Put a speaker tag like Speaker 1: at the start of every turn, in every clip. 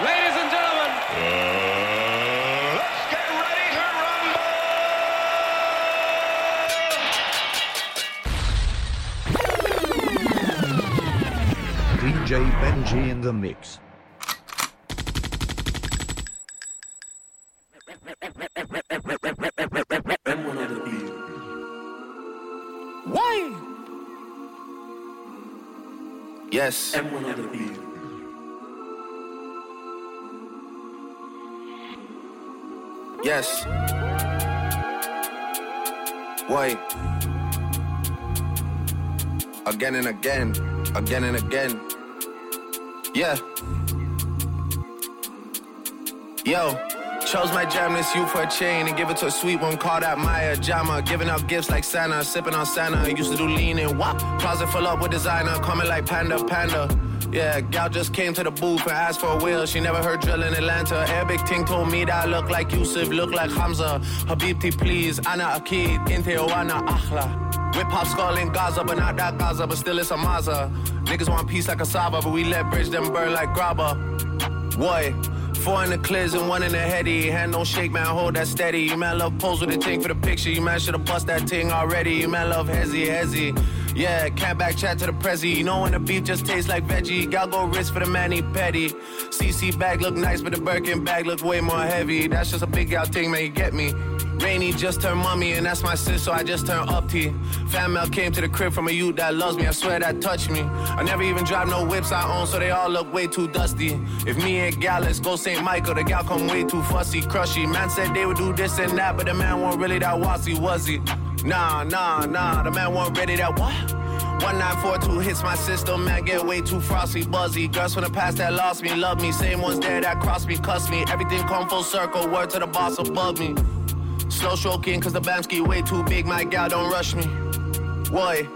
Speaker 1: Ladies and gentlemen.
Speaker 2: let's get ready to rumble.
Speaker 3: DJ Benji in the mix.
Speaker 4: Why?
Speaker 5: Yes. Yes. Why? Again and again, again and again. Yeah. Yo, chose my jam this you for a chain and give it to a sweet one called out Maya Jama. Giving out gifts like Santa, sipping on Santa. Used to do lean and wop. Closet full up with designer, coming like Panda Panda. Yeah, gal just came to the booth and asked for a wheel. She never heard drill in Atlanta. Arabic ting told me that I look like Yusuf, look like Hamza. Habibti, please. Ana Akid, Inte Oana Akhla. Whip hop skull in Gaza, but not that Gaza, but still it's a Maza. Niggas want peace like a Saba, but we let bridge them burn like grabba. Boy, four in the clears and one in the heady. Hand don't shake, man, hold that steady. You man love pose with a ting for the picture. You man should've bust that ting already. You man love hezzy, hezzy. Yeah, can't back chat to the prezi. You know when the beef just tastes like veggie. Gal go wrist for the manny petty. CC bag look nice, but the Birkin bag look way more heavy. That's just a big gal thing, man, you get me. Rainy just turned mummy, and that's my sis, so I just turned up T. Fan mail came to the crib from a youth that loves me, I swear that touched me. I never even drive no whips I own, so they all look way too dusty. If me and gal, let's go St. Michael, the gal come way too fussy, crushy. Man said they would do this and that, but the man wasn't really that wassy, was he? Nah, nah, nah, the man wasn't ready that what? 1942 hits my system, man, get way too frosty, buzzy. Girls from the past that lost me, love me. Same ones there that crossed me, cuss me. Everything come full circle, word to the boss above me. Slow stroking, cause the Bamski way too big, my gal don't rush me. Boy,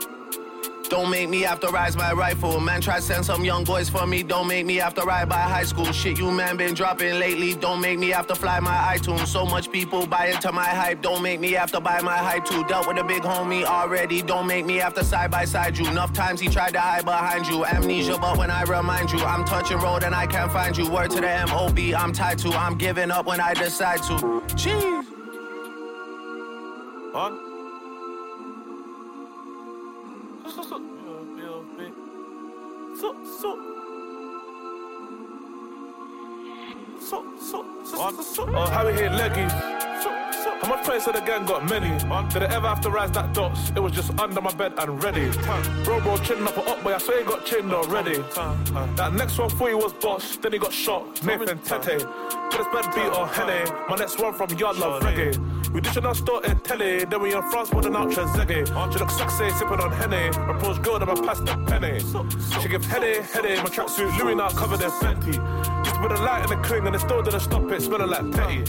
Speaker 5: don't make me have to rise my rifle. Man, try send some young boys for me. Don't make me have to ride by high school. Shit, you man been dropping lately. Don't make me have to fly my iTunes. So much people buy into my hype. Don't make me have to buy my hype too. Dealt with a big homie already. Don't make me have to side by side you. Enough times he tried to hide behind you. Amnesia, but when I remind you, I'm touching road and I can't find you. Word to the MOB, I'm tied to. I'm giving up when I decide to. Jeez.
Speaker 4: On. So, so. So, so, so, so, so. Oh, how we hit leggies. How much friends of the gang got many? Did I ever have to rise that dots? It was just under my bed and ready. Bro, bro, chin up or up, boy. I swear he got chinned already. That next one for you was boss, then he got shot. Nathan Tete. Got his bed beat or Henny. My next one from Yard Love Reggae. We dishing our store in telly, then we in France putting out Trezeguet. She looks sexy, sipping on Henny. Approach girl, then I pass the penny. She gives Henny, Henny. My tracksuit, Louis now covered in Fenty. Used to put a light in the cling and it still didn't stop it, smelling like petty.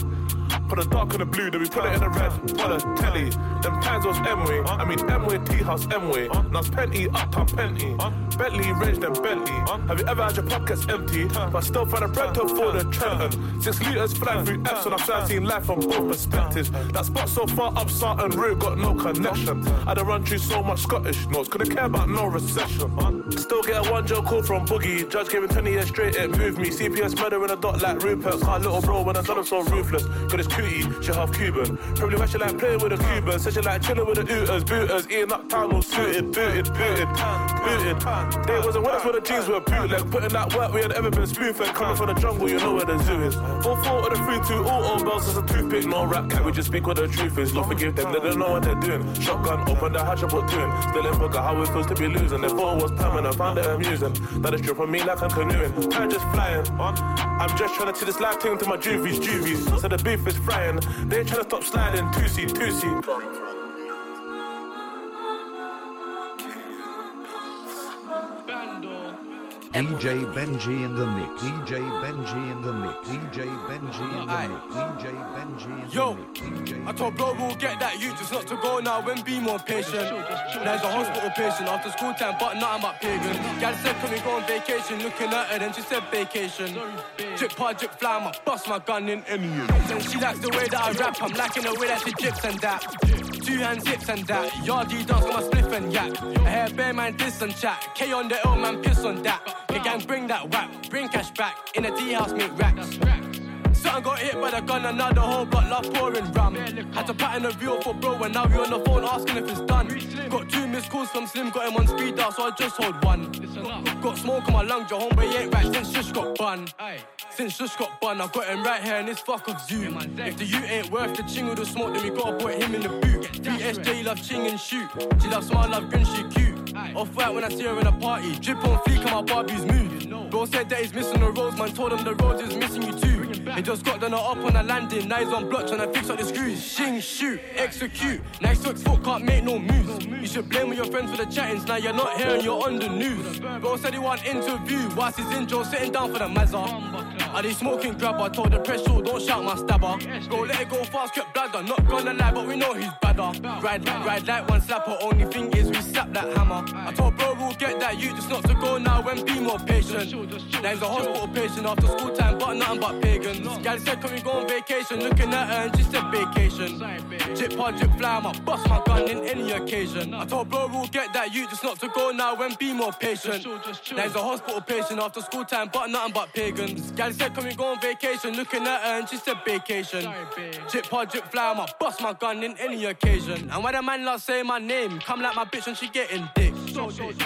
Speaker 4: A dark in the blue, then we put it in the red. Put a telly. Them times was M-way. I mean M-way, T-house, M-way. Now it's Penty, uptown Penty. Bentley, Range, then Bentley. Have you ever had your pockets empty? But still find a bread to for the Trenton. Six litres flying through and I've seen life from both perspectives. That spot so far up Sarton Road got no connection. I done run through so much Scottish notes, couldn't care about no recession. Still get a one joke call from Boogie. Judge gave him 20 years straight, it moved me. CPS murder in a dot like Rupert. Car little bro when I done him so ruthless. Got his cootie, she half Cuban. Probably why she like playing with the Cubans. Said she like chilling with the Ooters, booters. Eating uptown all suited, booted, booted, booted. They wasn't us when the jeans were bootleg. Putting that work we had ever been spoon-fed. Coming from the jungle, you know where the zoo is. All four of the three, two, all on bells as a toothpick. No rap, can we just speak what the truth is? Lord forgive them, they don't know what they're doing. Shotgun, open the hatch, put two in. Still in forgot how it feels to be losing. They thought it was permanent, found it amusing. That is dripping me like I'm canoeing. I'm just flying. I'm just trying to see this life thing to my juvies, juvies. So the beef is They ain't trying to stop sliding. Two seat, two seat.
Speaker 3: DJ Benji in the mix. DJ Benji in the mix. DJ Benji in the mix. DJ Benji in
Speaker 6: Yo,
Speaker 3: the mix.
Speaker 6: I told bro we'll get that you just not to go now and be more patient. There's a hospital patient after school time, but nothing but pagan. Gal said, can we go on vacation? Looking at her, then she said vacation. Drip par, drip fly, I'ma bust my gun in any. And she likes the way that I rap, I'm liking the way that she drips and that. Two hands, zips and that. Yardy dance, my spliff and yak. I hear bear man diss and chat. K on the L man, piss on that. The gang bring that whack, bring cash back. In a D house, make racks. Something got hit by the gun and now the whole block love pouring ram. Had to pattern a view for bro and now we on the phone asking if it's done. Got two missed calls from Slim, got him on speed dial, so I just hold one. Got, smoke on my lungs, your homeboy ain't right since just got bun. Since just got bun, I got him right here in this fuck of zoo. If the U ain't worth the ching or the smoke, then we gotta put him in the boot. BSJ love ching and shoot. She love smile, love grin, she cute. Off white when I see her in a party. Drip on fleek on my Barbie's move. Bro said that he's missing the roads, man. Told him the roads is missing you too. He just got done up on a landing. Now he's on block trying to fix up the screws. Shing, shoot, execute. Nice six foot can't make no moves. You should blame with your friends for the chattings. Now you're not here and you're on the news. Bro said he want interview. Whilst he's in jail, sitting down for the mazza. Are they smoking grabber? Told the press show, don't shout my stabber. Bro, let it go fast, kept bladder. Not gonna lie, but we know he's badder. Ride, ride like one slapper. Only thing is we slap that hammer. I told bro we'll get that you just not to go now when be more patient. Now he's a hospital patient after school time, but nothing but pagans. Gal said, can we go on vacation? Looking at her and she said vacation. Jip hard, jip fly, I'ma bust my gun in any occasion. I told bro we'll get that you just not to go now when be more patient. Now he's a hospital patient after school time, but nothing but pagans. Gal said, can we go on vacation? Looking at her and she said vacation. Jip hard, jip fly, I'ma bust my gun in any occasion. And when a man loves say my name, come like my bitch when she getting dick.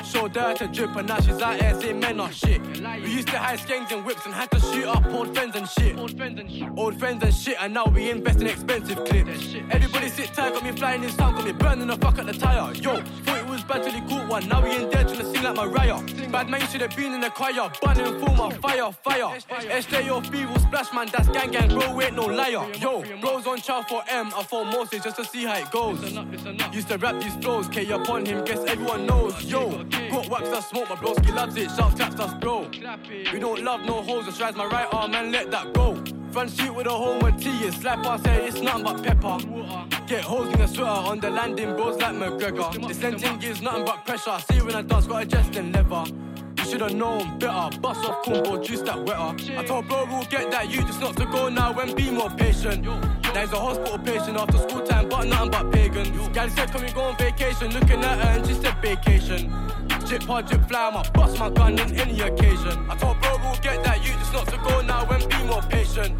Speaker 6: Showed her to drip and now she's out here saying men are shit. We used to hide skanks and whips and had to shoot up old friends and shit. Old friends and shit, and now we invest in expensive clips. Everybody sit tight, got me flying in sound, got me burning the fuck at the tire. Yo, thought it was bad till he caught one. Now we in there trying to sing like Mariah. Bad man, you should have been in the choir. Burning full my fire, fire. SJ off B will splash man, that's gang gang, bro, ain't no liar. Yo, bros on chow for M, I phone Moses just to see how it goes. Used to rap these flows, K upon him, guess everyone knows. Yo, got wax that smoke, my broski loves it, shout taps us, bro. We don't love no hoes, just rise my right arm and let that go. Front shoot with a T is slap us, say it's nothing but pepper. Get hoes in a sweater on the landing, bros like McGregor. This thing gives nothing but pressure. See when I dance, got a and leather. You should've known better. Bust off combo, juice that wetter. I told bro we'll get that you just not to go now and be more patient. Now he's a hospital patient after school time, but nothing but pagans. Gal said, can we go on vacation? Looking at her and she said vacation. Jip hard, jip fly, I'ma bust my gun in any occasion. I told bro we'll get that you just not to go now when be more patient.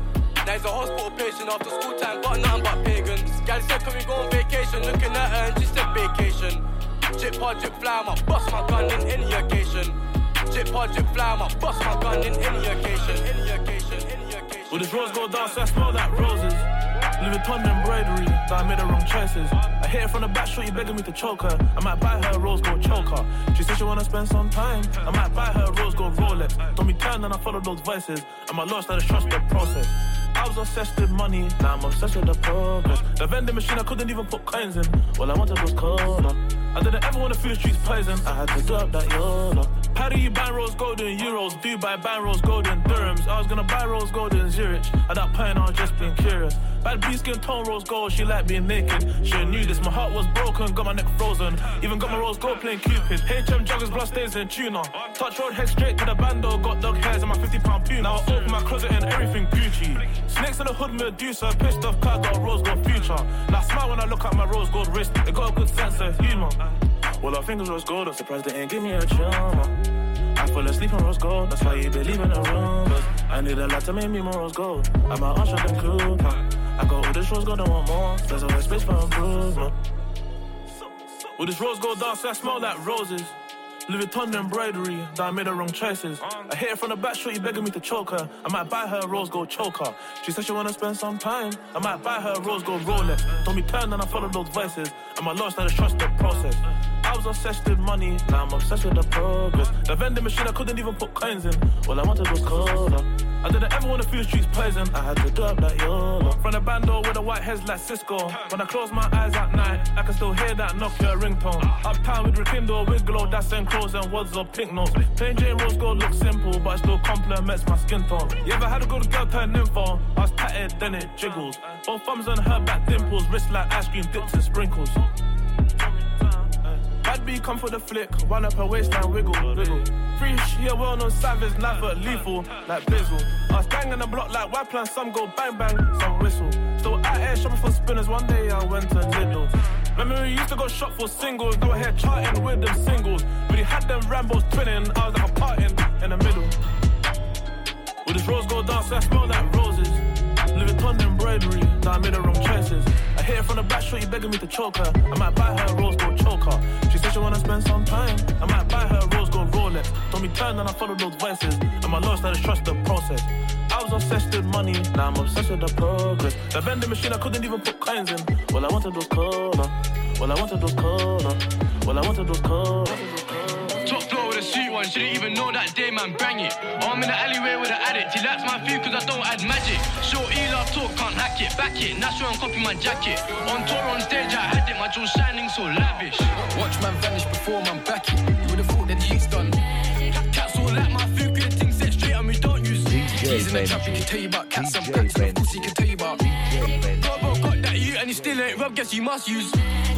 Speaker 6: Now he's a hospital patient after school time, but nothing but pagans. Gal said, can we go on vacation? Looking at her and she said vacation. Jip hard, jip fly, I'ma bust my gun in any occasion. Jip hard, jip fly, I'ma bust my gun in any occasion. Any occasion.
Speaker 4: Will this rose gold dance? I smell like roses. Louis Vuitton embroidery, that I made the wrong choices. I hit her from the back, shorty begging me to choke her. I might buy her a rose gold choker. She said she wanna spend some time. I might buy her a rose gold Rolex. Told me turn and I follow those voices. I'm a lost, I just trust the process. I was obsessed with money, now I'm obsessed with the progress. The vending machine, I couldn't even put coins in. All I wanted was cola. I didn't ever wanna feel the streets poison. I had to do up that YOLO. How do you buy rose gold in euros? Do you buy buy rose gold in dirhams? I was gonna buy rose gold in Zurich. At that point, I was just being curious. Bad B skin tone rose gold, she like being naked. She knew this, my heart was broken, got my neck frozen. Even got my rose gold playing Cupid. HM joggers, blood stains and tuna. Touch road, head straight to the bando. Got dog hairs and my 50 pound puma. Now I open my closet and everything Gucci. Snakes in the hood, Medusa. Pissed off car, got rose gold future. Now I smile when I look at my rose gold wrist. They got a good sense of humor. Well, our fingers rose gold, I'm surprised they ain't give me a chumma. I fall asleep on rose gold, that's why you believe in the rumors. I need a lot to make me more rose gold. I'm a usher than Cooper. I got all oh, this rose gold, I want more. There's always space for improvement. With this rose gold dance, I smell like roses. Louis Vuitton embroidery, that I made the wrong choices. I hit her from the back, shorty begging me to choke her. I might buy her a rose gold choker. She said she wanna spend some time. I might buy her a rose gold Rolex. Told me turn and I follow those voices. I'm a lost, I just trust the process. I was obsessed with money, now I'm obsessed with the progress. The vending machine, I couldn't even put coins in. All I wanted was cola. I didn't ever wanna feel the streets poison. I had to do up that YOLO. From the bando with the white heads like Cisco. When I close my eyes at night, I can still hear that Nokia ringtone. Uptown with Rekindle, with glow, that's and clothes and words of pink notes. Plain Jane Rose gold looks simple, but it still complements my skin tone. You ever had a good girl turn info? I was tatted, then it jiggles. Both thumbs on her back dimples, wrist like ice cream dips and sprinkles. Bad B come for the flick, run up her waistline, wiggle, wiggle. Free yeah, well known savage, never lethal, like Bizzle. I was banging the block like white plan, some go bang bang, some whistle. Still out here shopping for spinners, one day I went to Lidl. Remember we used to go shop for singles, go here charting with them singles. But he had them Rambos twinning, I was like a parting in the middle. With this rose gold dance, I smell like roses. Louis Vuitton embroidery, now I made the wrong choices. Hit her from the back, shorty begging me to choke her. I might buy her a rose gold choker. She said she wanna spend some time. I might buy her a rose gold Rolex. Told me turn and I follow those voices. And my lord started trust the process. I was obsessed with money, now I'm obsessed with the progress. The vending machine, I couldn't even put coins in. Well, I wanted those color. Well, I wanted those color. Well, I wanted those color.
Speaker 6: Top with a sweet one, she didn't even know that day, man, bang it. Oh, I'm in the alleyway with an addict, he likes my food cause I don't add magic. Short E love talk, can't hack it, back it, natural and copy my jacket. On tour, on stage, I had it, my jewels shining so lavish. Watch man vanish before man back it, you would've thought that he's done. Cats all like my food, good things set straight and we don't use Keys in the trap, he can tell you about cats and
Speaker 3: DJ
Speaker 6: packs, and of course he can tell you about Robo got that you and he still ain't rub, guess you must use.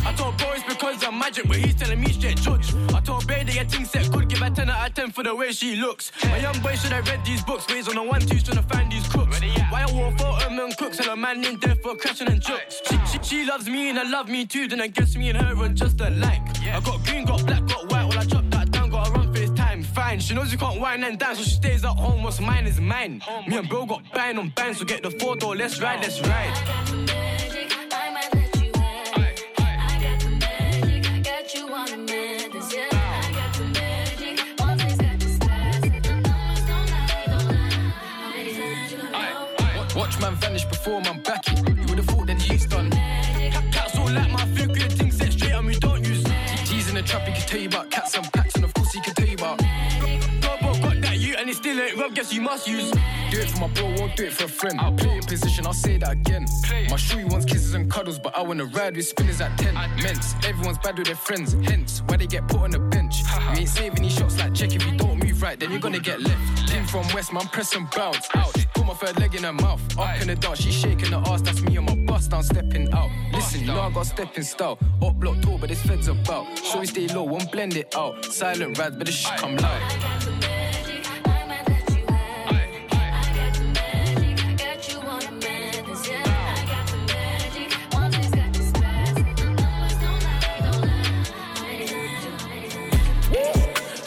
Speaker 6: I told bro it's because I'm magic, but he's telling me straight judge. I told Bay to get things set, could give her 10 out of 10 for the way she looks. My young boy should have read these books, ways on the one twos trying to find these crooks. Why I wore photo man cooks and a man in there for crashing and jokes. She, she, she loves me and I love me too, then I guess me and her are just alike. I got green, got black, got white, well I chop that down, gotta run for this time. Fine, she knows you can't wine and dance, so she stays at home. What's mine is mine. Me and bro got bang on bang, so get the four door, let's ride, let's ride. Man vanish before man back it. You would've thought that he's done. Cats all like my food, good things set straight on me don't use. G's in the trap, he can tell you about cats and packs, and of course he can tell you about. Robo got that you and it still ain't rub, guess you must use. Do it for my bro, won't do it for a friend. I'll play in position, I'll say that again. My shorty wants kisses and cuddles, but I wanna ride with spinners at 10. Men's, everyone's bad with their friends, hence why they get put on the bench. We ain't saving these shots like check if you don't move right, then you're gonna get left. Team from West, man, press and bounce. Out, my third leg in her mouth. Up in the dark, she shaking her ass, that's me on my bust down, stepping out. Listen, you know I got stepping style. Up block tall, but this feds about. Shorty stay low, won't blend it out. Silent rad, but the shit come loud.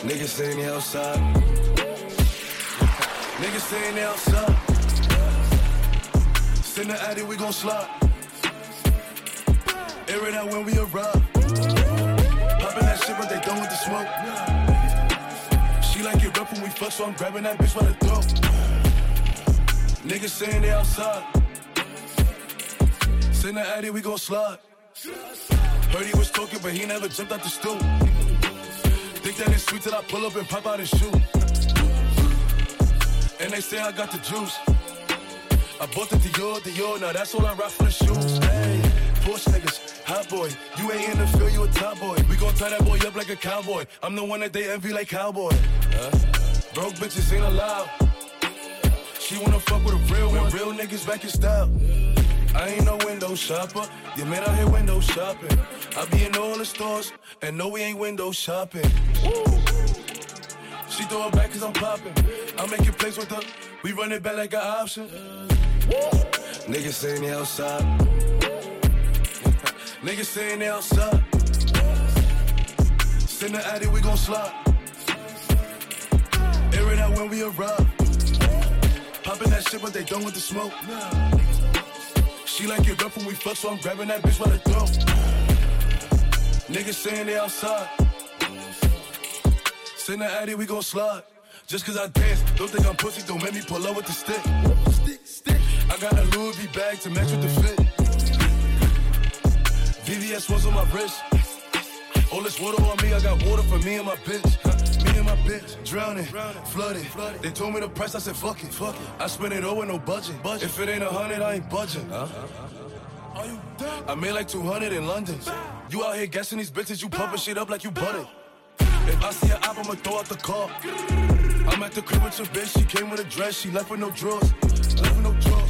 Speaker 7: Niggas saying they outside. Niggas saying they outside. Send the addy, we gon' slide. Air it out when we arrive. Poppin' that shit, but they done with the smoke. She like it rough when we fuck, so I'm grabbing that bitch by the throat. Niggas saying they outside. In the addy, we gon' slide. Heard he was talking, but he never jumped out the stool. Think that it's sweet till I pull up and pop out and shoot. And they say I got the juice. I bought the Dior, Dior, now that's all I rock for the shoes. Hey, Porsche niggas, hot boy. You ain't in the field, you a top boy. We gon' tie that boy up like a cowboy. I'm the one that they envy like cowboy. Huh? Broke bitches ain't allowed. She wanna fuck with a real one. Real niggas back in style. I ain't no window shopper. You man out here window shopping. I be in all the stores and no, we ain't window shopping. She throw it back cause I'm popping. I make it plays with her. We run it back like an option. Niggas saying they outside. Niggas saying they outside. Send the addy, we gon' slide. Air it out when we arrive. Popping that shit, but they done with the smoke. She like it rough when we fuck, so I'm grabbing that bitch by the throat. Niggas saying they outside. Send the addy, we gon' slide. Just cause I dance, don't think I'm pussy, don't make me pull up with the stick. Stick, stick. I got a Louis V bag to match with the fit. VVS was on my wrist. All this water on me, I got water for me and my bitch. Huh? Me and my bitch, drowning, flooded. They told me the price, I said fuck it. Fuck it. I spent it all with no budget. If it ain't a hundred, I ain't budging. Huh? Are you dumb? I made like 200 in London. You out here guessing these bitches, you pumping shit up like you butted. If I see an app, I'ma throw out the car. I'm at the crib with your bitch, she came with a dress, she left with no drawers. Left with no drawers.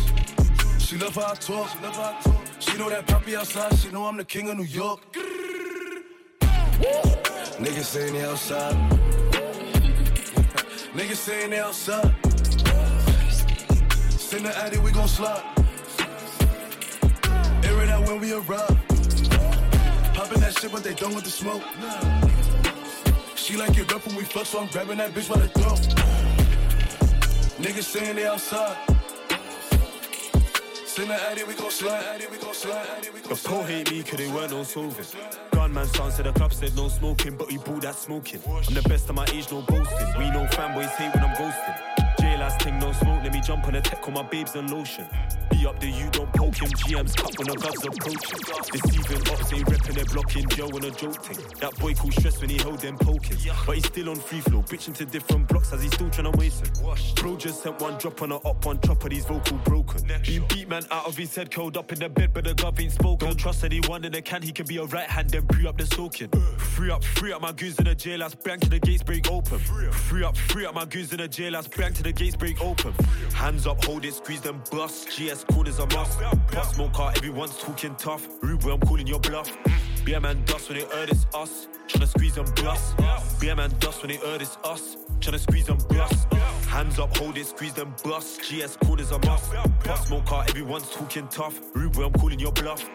Speaker 7: She love how I talk. She love how I talk. She know that poppy outside. She know I'm the king of New York. Niggas saying they outside. Niggas saying they outside. Send the addy, we gon' slide. Air it out when we arrive.
Speaker 8: Popping that shit, but they done with the smoke. She like it rough when we fuck, so I'm grabbing that bitch by the throat. Niggas saying they outside. The addy, we gon' slide, addy, we gon' slide, addy, we gon'
Speaker 9: The
Speaker 8: slide.
Speaker 9: pro hate me cause they weren't no solving. Gunman sounds said the club said no smoking, but he bought that smoking. I'm the best of my age, no boasting. We know fanboys hate when I'm ghosting. J last thing, no smoke, let me jump on the tech on my babes and lotion. Be up there, you don't poke him, GM's cut when the guns approaching. Deceiving ops, they repping, they blocking Joe on a joke thing. That boy called stress when he held them poking. But he's still on free flow, bitching to different blocks as he's still trying to waste him. Bro just sent one drop on a up one chopper, these vocal broken. Been beat man out of his head, curled up in the bed, but the gov ain't spoken. Don't trust anyone in the can, he can be a right hand, then pre up the soaking. Free up, free up my goons in the jail, let's bang to the gates, break open. Free up, free up my goons in the jail, let's bang to the gates, break open. Hands up, hold it, squeeze them bust. GS corners a must. Bust smoke car, everyone's talking tough. Rude I'm calling your bluff. Be a man dust when they heard it's us. Tryna squeeze them bust. Be a man dust when they heard it's us. Tryna squeeze them bust. Hands up, hold it, squeeze them bust. GS corners a must. Bust smoke car, everyone's talking tough. Rude I'm calling your bluff.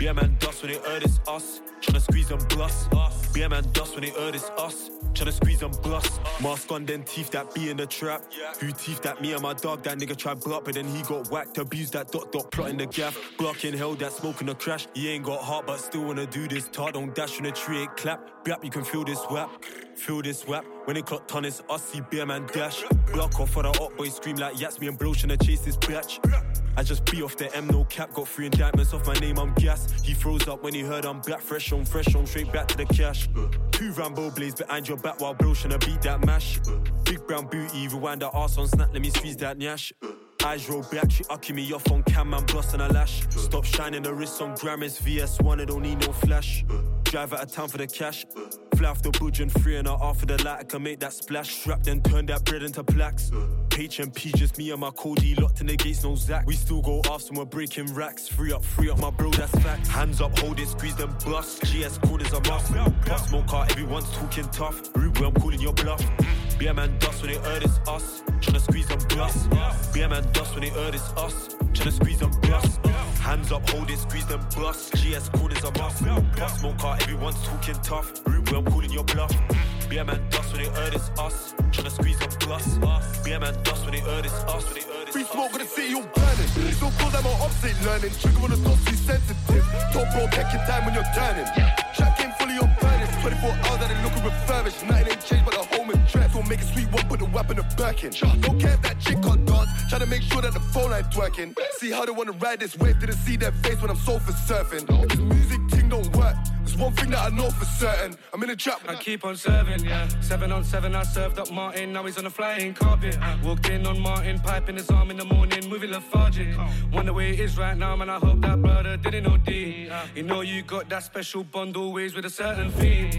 Speaker 9: Man dust when they heard it's us. Tryna squeeze. Be a man dust when they heard it's us. Tryna squeeze them bust. Mask on, then teeth that be in the trap. Who teeth that me and my dog? That nigga tried block, but then he got whacked. Abused that dot dot plot in the gaff. Blocking hell, that smoke in the crash. He ain't got heart, but still wanna do this. Tar don't dash in the tree, it clap. Brap, you can feel this whap. Feel this whap. When it clock ton, it's us, see beer man dash. Block off for the hot boy, scream like yats. Me and bro tryna chase this batch. I just be off the M, no cap. Got three indictments off my name, I'm gas. He froze up when he heard I'm back. Fresh on, fresh on, straight back to the cash. Two Rambo blades behind your back while bro tryna beat that mash. Big brown booty, rewind the arse on snap, let me squeeze that nyash. Eyes roll back, she ucking me off on cam, busting a lash. Stop shining the wrist on Grammys, VS1, I don't need no flash. Drive out of town for the cash. Fly off the budge and free and I for the light, I can make that splash. Strap, then turn that bread into plaques. HMP, just me and my Cody, locked in the gates, no Zach. We still go off, so we're breaking racks. Free up, free up, my bro, that's fact. Hands up, hold it, squeeze them bust. GS quarters a must. Bust smoke car, everyone's talking tough. Rude, I'm calling your bluff. Be a man dust when they heard it's us. Tryna squeeze them bust. Be a man dust when they heard it's us. Tryna squeeze them bust. Hands up, hold it, squeeze them bust. GS quarters a must. Bust smoke car, everyone's talking tough. Rude, boy, I'm your bluff. Be a man dust when they heard it's us. Tryna squeeze them bust. Be a man dust when they heard it's us. When they heard it's
Speaker 8: Free smoke with the city all burning. Still call them on opposite learning. Trigger on the dots, too sensitive. Top bro, take your time when you're turning. Game fully on burning. 24 hours that they looking refurbished. Nothing ain't changed but the home and dress. Don't make a sweet one, put the whap in the back in. Don't care if that chick can't dance. Try to make sure that the phone line's working. See how they wanna ride this wave. Didn't see their face when I'm sofa surfing. If this music there's one thing that I know for certain. I'm in a trap.
Speaker 10: I keep on serving, yeah. Seven on seven, I served up Martin. Now he's on a flying carpet. Walked in on Martin, piping his arm in the morning, moving lethargic. Wonder where it is right now, man. I hope that brother didn't OD. You know you got that special bond always with a certain theme.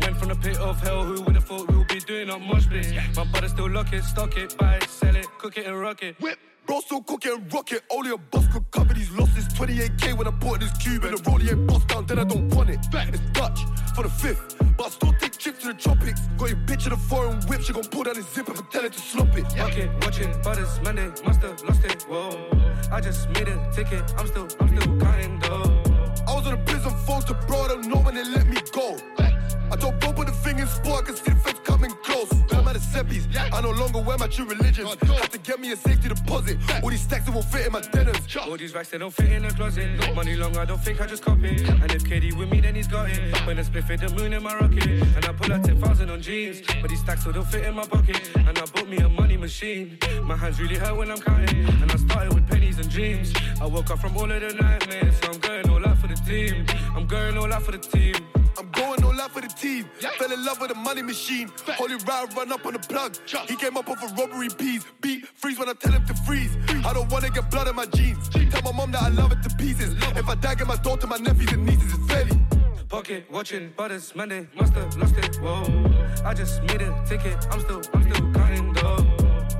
Speaker 10: Went from the pit of hell, who would have thought we would be doing up much bliss? My brother still lock it, stock it, buy it, sell it, cook it and rock it.
Speaker 8: Whip. Bro, still cooking and rocket. Only a boss could cover these losses. 28k when I bought this cube and the rollie ain't bust down, then I don't want it. Back it's Dutch for the fifth, but I still take trips to the tropics. Got your bitch in a foreign whip, she gon' pull down his zip if I tell her to slop it.
Speaker 10: Rock it, watch it, butters, Monday, must have lost it. Whoa, I just made a ticket, I'm still, I'm still counting though.
Speaker 8: I was on a prison phone to bro, I don't know when they let me go. I don't bump with the thing in sport, I can see Seppies, I no longer wear my true religion. Have to get me a safety deposit. All these stacks that won't fit in my denims.
Speaker 10: All these racks, they don't fit in the closet. Money long, I don't think I just cop it. And if KD with me, then he's got it. When I split fit the moon in my rocket. And I pull out 10,000 on jeans. But these stacks don't fit in my pocket. And I bought me a money machine. My hands really hurt when I'm counting. And I started with pennies and dreams. I woke up from all of the nightmares. So I'm going all out for the team. I'm going all out for the team.
Speaker 8: I'm going all out for the team. Fell in love with the money machine. Holy ride, run up on the plug. He came up off a robbery piece. Beat, freeze when I tell him to freeze. I don't wanna get blood in my jeans. Tell my mom that I love it to pieces. If I die, get my daughter, my nephews and nieces, it's fairly.
Speaker 10: Pocket watching, butters, Monday, must have lost it. Whoa, I just made a ticket. I'm still, I'm still counting though.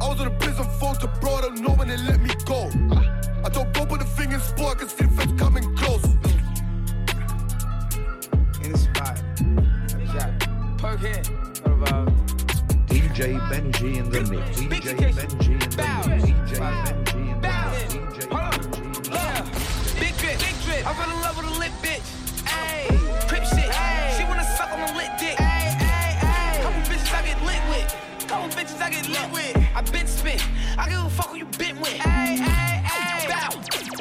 Speaker 8: I was on a prison phone to bro, I don't know when they let me go. Ah. I don't go with the in sport, I can see the feds coming
Speaker 11: Okay.
Speaker 3: DJ Benji in the mix. DJ Benji in the mix. DJ Benji in the mix. Hold on.
Speaker 11: Yeah. Big drip. Big drip. I fell in love with a lit bitch. Ayy. Crip shit. Ayy. She wanna suck on a lit dick. Ayy, ayy, ayy. Couple bitches I get lit with. Couple bitches I get lit with. I bit spent. I give a fuck who you bit with. Ayy, ayy, ayy. Bow.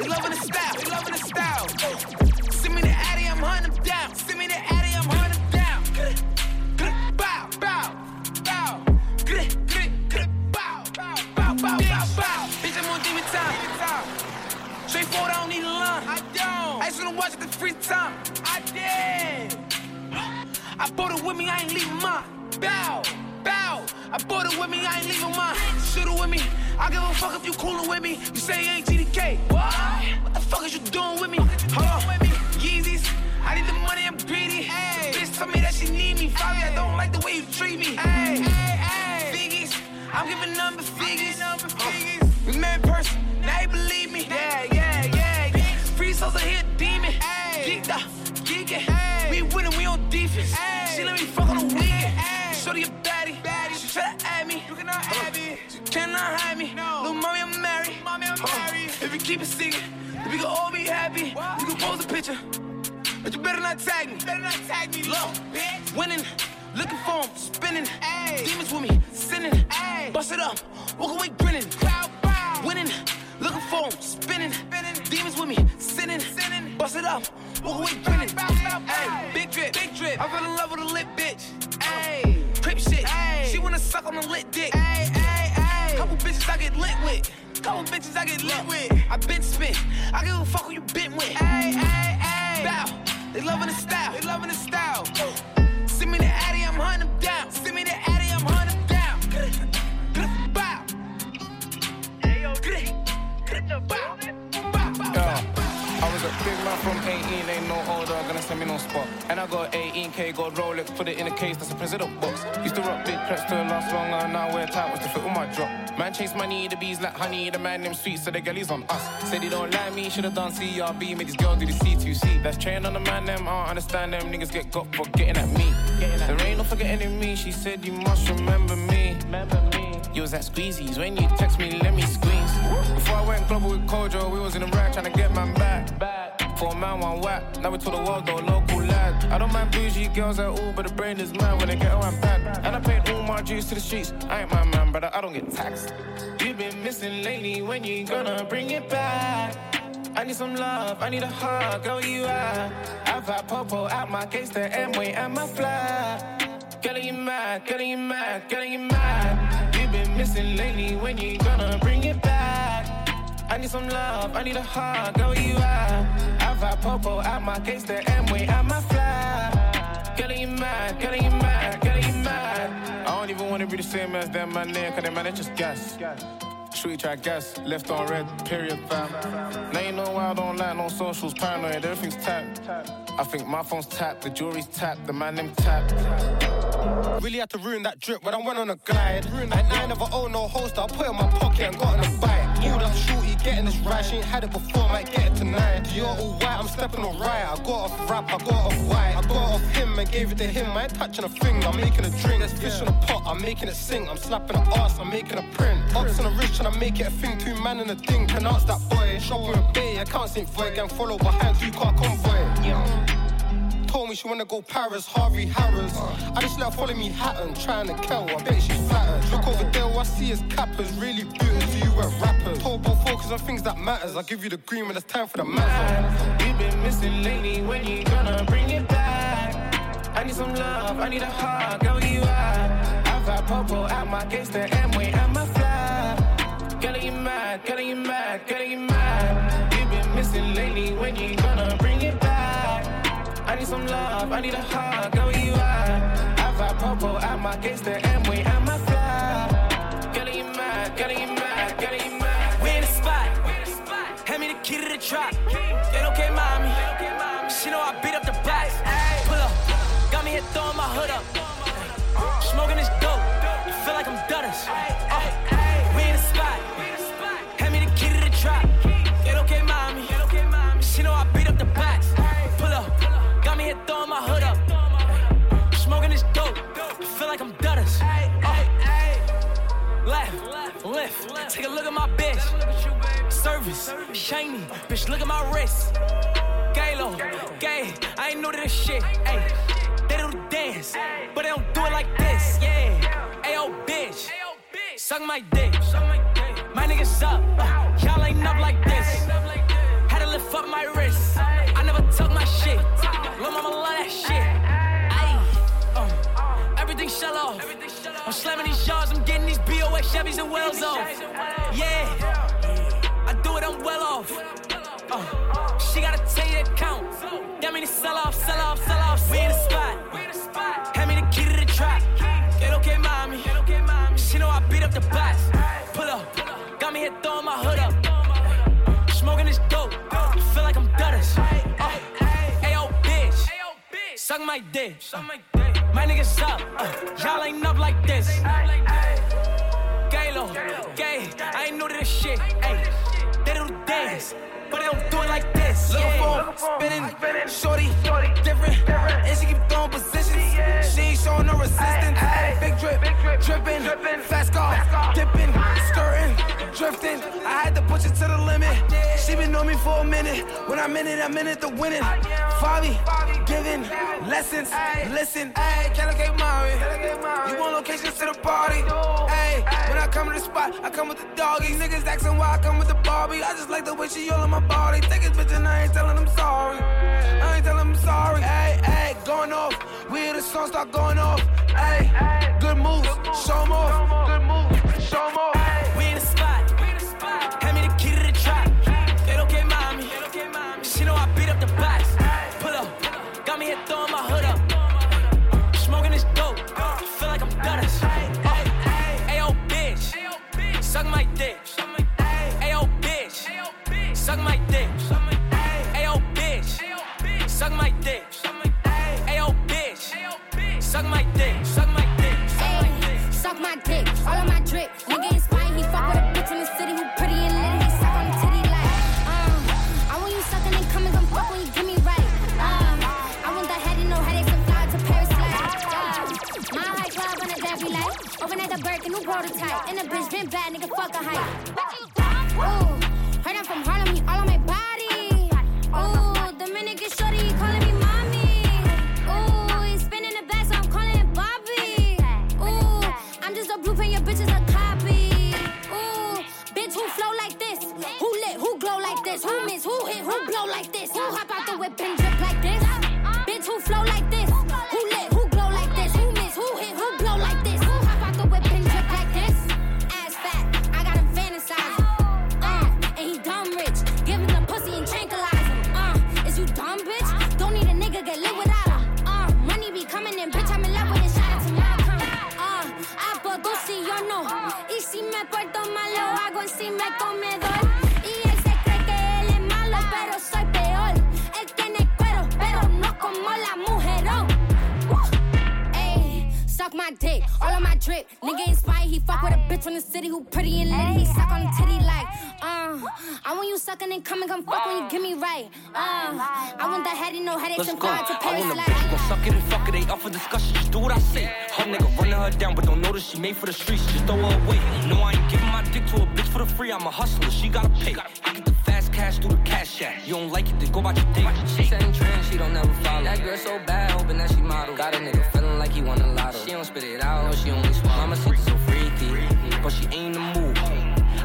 Speaker 11: Loving the style. They loving the style. Time. Straightforward, I don't need a line. I don't. I just wanna watch it the free time. I did. I bought it with me, I ain't leaving mine. Bow, bow. I bought it with me, I ain't leaving mine. Shoot it with me. I give a fuck if you coolin' with me. You say you ain't GDK. What? What the fuck is you doing with me? Hold on. Yeezys. I need the money, I'm greedy. Hey. Bitch told me that she need me. Fabi, I don't like the way you treat me. Hey, hey, hey. Figgies. I'm giving number figures. Number figures. We met in person. Now you believe me. Yeah, yeah, yeah, yeah. Free souls are here, demon. Geeked up, geeking. We winning, we on defense. She let me fuck on the weekend. Shorty a baddie. baddie. She try to add me. You cannot add me. She cannot hide me. No. Little mommy, I'm married. Mommy, I'm married. If you keep it secret, then we can all be happy. What? We can post a picture. But you better not tag me. Better not tag me, bitch. Winning, looking for him, spinning. Ay. Demons with me, sinning. Ay. Bust it up, walk away grinning. Crowd bow. Winning, looking for him, spinning. spinning. Demons with me, sinning. sinning. Bust it up, walk away grinning. Big drip, big drip. I fell in love with a lit bitch. Ay. Crip shit. Ay. She wanna suck on a lit dick. Ay, ay, ay. Couple bitches I get lit with. Couple bitches I get lit with. I been spit. I give a fuck who you been with. Ay, ay, ay. Bow. They loving the style. They loving the style. Send me the I'm them down. Send me the Addy,
Speaker 12: Big man from 18, ain't no older, gonna send me no spot. And I got 18k, got Rolex, put it in a case, that's a president box. Used to rock big crepes to last longer, now wear tight was to fit with my drop. Man chase money, the bees like honey, the man them sweet, so the girlies on us. Said he don't like me, should've done CRB, made these girls do the C2C. That's train on the man, them, I don't understand them, niggas get got for getting at me. There ain't no forgetting me, she said you must remember me. Remember me. You was at Squeezies, when you text me, let me squeeze. Before I went global with Kojo, we was in the rack trying to get man back. For a man, one whack. Now we to the world, though, local lad. I don't mind bougie girls at all, but the brain is mad when they get around bad. And I paid all my dues to the streets. I ain't my man, brother, I don't get taxed. You've been missing lately, when you gonna bring it back? I need some love, I need a hug, girl, you are. I've had Popo at my case, the M-way and my flat. Getting you mad, getting you mad, getting you mad. You've been missing lately, when you gonna bring it back? I need some love, I need a hug, girl, you are. I've had Popo at my case, the M-way and my flat. Getting you mad, getting you mad, getting you mad. I don't even wanna be the same as them, man, there, cause them man, they just gas. Sweet try gas, left on red, period, fam. Now you know why I don't like no socials, paranoid, everything's tapped. I think my phone's tapped, the jewelry's tapped, the man them tapped.
Speaker 13: Really had to ruin that drip when I went on a glide. And I never own no holster, I put it in my pocket and got on a bike. Pulled up shorty, getting this right. She ain't had it before, might get it tonight. You're all white, I'm stepping alright. I got off rap, I got off white. I got off him and gave it to him. I ain't touching a thing, I'm making a drink. There's fish in a pot, I'm making it sing. I'm slapping an ass, I'm making a print. Ops on the wrist, trying to make it a thing. Two man in a thing, pronounce that boy. Shopping a bay, I can't for it. Gang follow behind, two car convoy. Yeah. Told me she wanna go Paris, Harvey Harris. I just let her follow me Hatton, trying to kill. I bet she's flattered. Look over there, I see is cappers, really to you at rappers. Told both focus on things that matters. I give you the green when it's time for the matter.
Speaker 12: You've been missing lately, when you gonna bring it back? I need some love, I need a hug, girl, you are. I've had Popo at my case, the M-way and my flat. Getting you mad, getting you mad, getting you mad. You've been missing lately, when you need some love, I need a hug, girl, you are. I've had Popo at my the M-way and my flat. Getting you mad, getting you mad, getting you mad.
Speaker 11: We in the spot. Hand me the key to the trap. Left. Take a look at my bitch. Service, shiny. Bitch, look at my wrist. Galo, gay. I ain't know that shit. Ayy, they don't dance, but they don't do it like this. Yeah. Ayo, bitch. Suck my dick. My niggas up. Y'all ain't up like this. Had to lift up my wrist. I never tuck my shit. Lil' mama love that shit. Ayy, uh, um, everything shell
Speaker 14: off. Chevys and Wells off. Yeah, I do it, I'm well off. Uh, she gotta tell you that count. That mean to sell off, sell off, sell off. We in the spot. Hand me the key to the trap. Get okay, mommy. She know I beat up the box. Pull up, got me here throwing my hood up. Smoking this dope, feel like I'm Dutters. Uh, Ayo, bitch, suck my dick. My niggas up, uh, y'all ain't up like this. Galo, gay, I ain't new to this shit. Ay, they do the dance, but they don't do it like this.
Speaker 11: Little
Speaker 14: Yeah.
Speaker 11: phone spinning, shorty, different, and she keep throwing positions. She ain't showing no resistance. Big drip, dripping, fast car, dipping, skirting, drifting. I had to push it to the limit. She been on me for a minute. When I'm in it, I'm in it to win it. Fabi, giving lessons, listen. I get Mari? You want locations to the party? Hey, when I come to the spot, I come with the doggies. Niggas asking why I come with the Barbie. I just like the way she all on my body. Take his bitch and I ain't telling them sorry. I ain't telling them sorry. Hey, hey, going off. We hear the song start going off. Hey, good moves, show 'em off. Good moves,
Speaker 15: prototype. And the bitch been bad, nigga, fuck a hype. Fuck with a bitch from the city who pretty and lit. He suck on the titty like, uh. I want you sucking and coming, come fuck when you give me right. Uh, I want that head and no headaches
Speaker 14: Let's
Speaker 15: and
Speaker 14: go.
Speaker 15: fly to
Speaker 14: I
Speaker 15: Paris
Speaker 14: want a
Speaker 15: like.
Speaker 14: bitch gon' suck it and fuck it. Ain't up for discussion. Just do what I say. Her nigga running her down, but don't notice she made for the streets. Just throw her away. No, I ain't giving my dick to a bitch for the free. I'm a hustler. She gotta pay. I get the fast cash through the cash app. You don't like it, then go about your day.
Speaker 16: She saying trend, she don't never follow. That girl so bad, hoping that she model. Got a nigga feeling like he won a lotto. She don't spit it out, no, she only swallow. Mama said so freaky,
Speaker 14: But she ain't in the mood.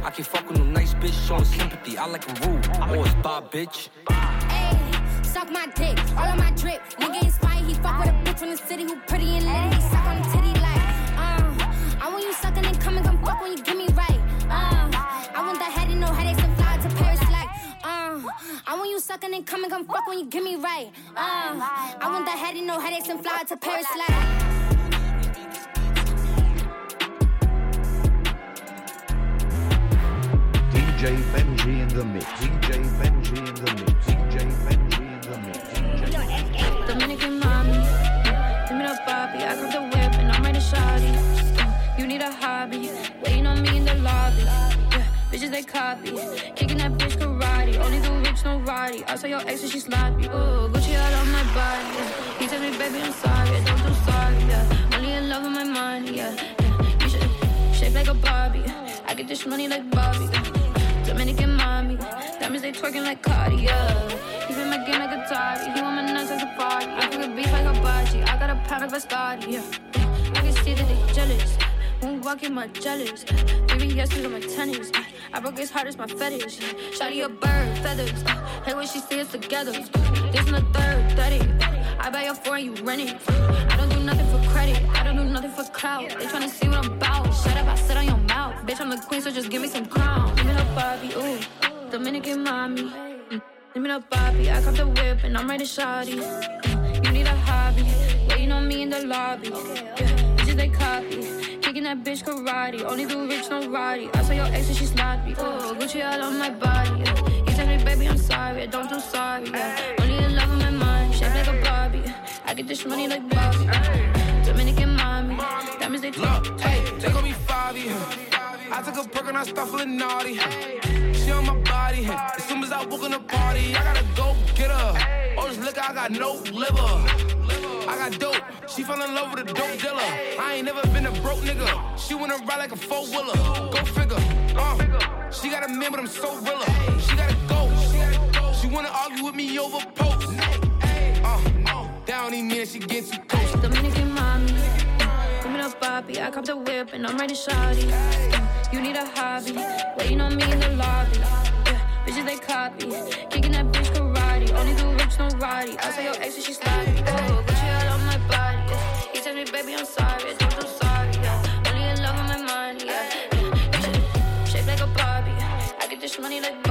Speaker 14: I can fuck with no nice bitch showing sympathy. I like him rude. Or it's Bob, bitch.
Speaker 15: Ayy, suck my dick, all of my drip. Nigga inspired, he fuck with a bitch from the city who pretty and lit. He suck on the titty like, uh. I want you sucking and coming, come fuck when you give me right. Uh, I want that head and no headaches and fly to Paris like, uh. I want you sucking and coming, come fuck when you give me right. Uh, I want that head and no headaches and fly to Paris like.
Speaker 3: DJ Benji in the mix. DJ Benji in the mix. DJ Benji in the mix. DJ
Speaker 17: Dominican mommy, give me the Bobby. I grab the whip and I'm ready to. Uh, you need a hobby, waiting on me in the lobby. Yeah, bitches they copy, kicking that bitch karate. Only the rich, no roddy. I saw your ex and she sloppy. Ooh, Gucci all on my body. Yeah. He tell me, baby, I'm sorry. Don't do sorry. Yeah, only in love with my money. Yeah, yeah. you should shape like a Barbie. I get this money like Bobby. Dominican mommy, diamonds they twerking like Cardi, yeah. He been like a Atari, he want my nuts as a party. I feel beef like hibachi, I got a pound of Biscotti, yeah. I can see that they jealous, won't walk in my jealous. Three yeses on my tennis, I broke his heart, it's my fetish. Shotty a bird, feathers, hey when she see us together. This in the third, 30, I buy your four and you rent it. I don't do nothing for credit, I don't do nothing for clout. They tryna see what I'm about, shut up, I sit on your. Bitch, I'm the queen, so just give me some crown. Give me the Bobby, ooh. Dominican mommy. Mm. Give me the Bobby. I cop the whip and I'm ready shawty. Mm. You need a hobby. Waiting on me in the lobby. Yeah, bitches they copy. Kicking that bitch karate. Only do rich, no roddy. I saw your ex and she sloppy. Ooh, Gucci all on my body. Yeah. You tell me, baby, I'm sorry. I don't do sorry. Yeah. Only in love with my mind. Shaped like a Barbie. I get this money like Bobby. Uh. That means they
Speaker 18: Look, hey, they gon' be Fabi. I took a perk and I start feeling naughty. She on my body. As soon as I walk in the party, I gotta go get her. Oh, this liquor, I got no liver. I got dope. She fell in love with a dope dealer. I ain't never been a broke nigga. She wanna ride like a four wheeler. Go figure. Uh, she got a man, but I'm so realer. She gotta go. She wanna argue with me over posts. Uh, that don't even mean she gets too close.
Speaker 17: Dominican mommy. Bobby. I cop the whip and I'm ready. Mm, You need a hobby. Waiting on me in the lobby. Yeah, bitches they copy. Kicking that bitch karate. Only do rich, no roddy. I saw your ex and she sloppy. Oh, Gucci all on my body. Yeah. He tell me, baby, I'm sorry. I don't do sorry. Yeah. Only in love with my money. Yeah. yeah. Shaped like a Barbie. I get this money like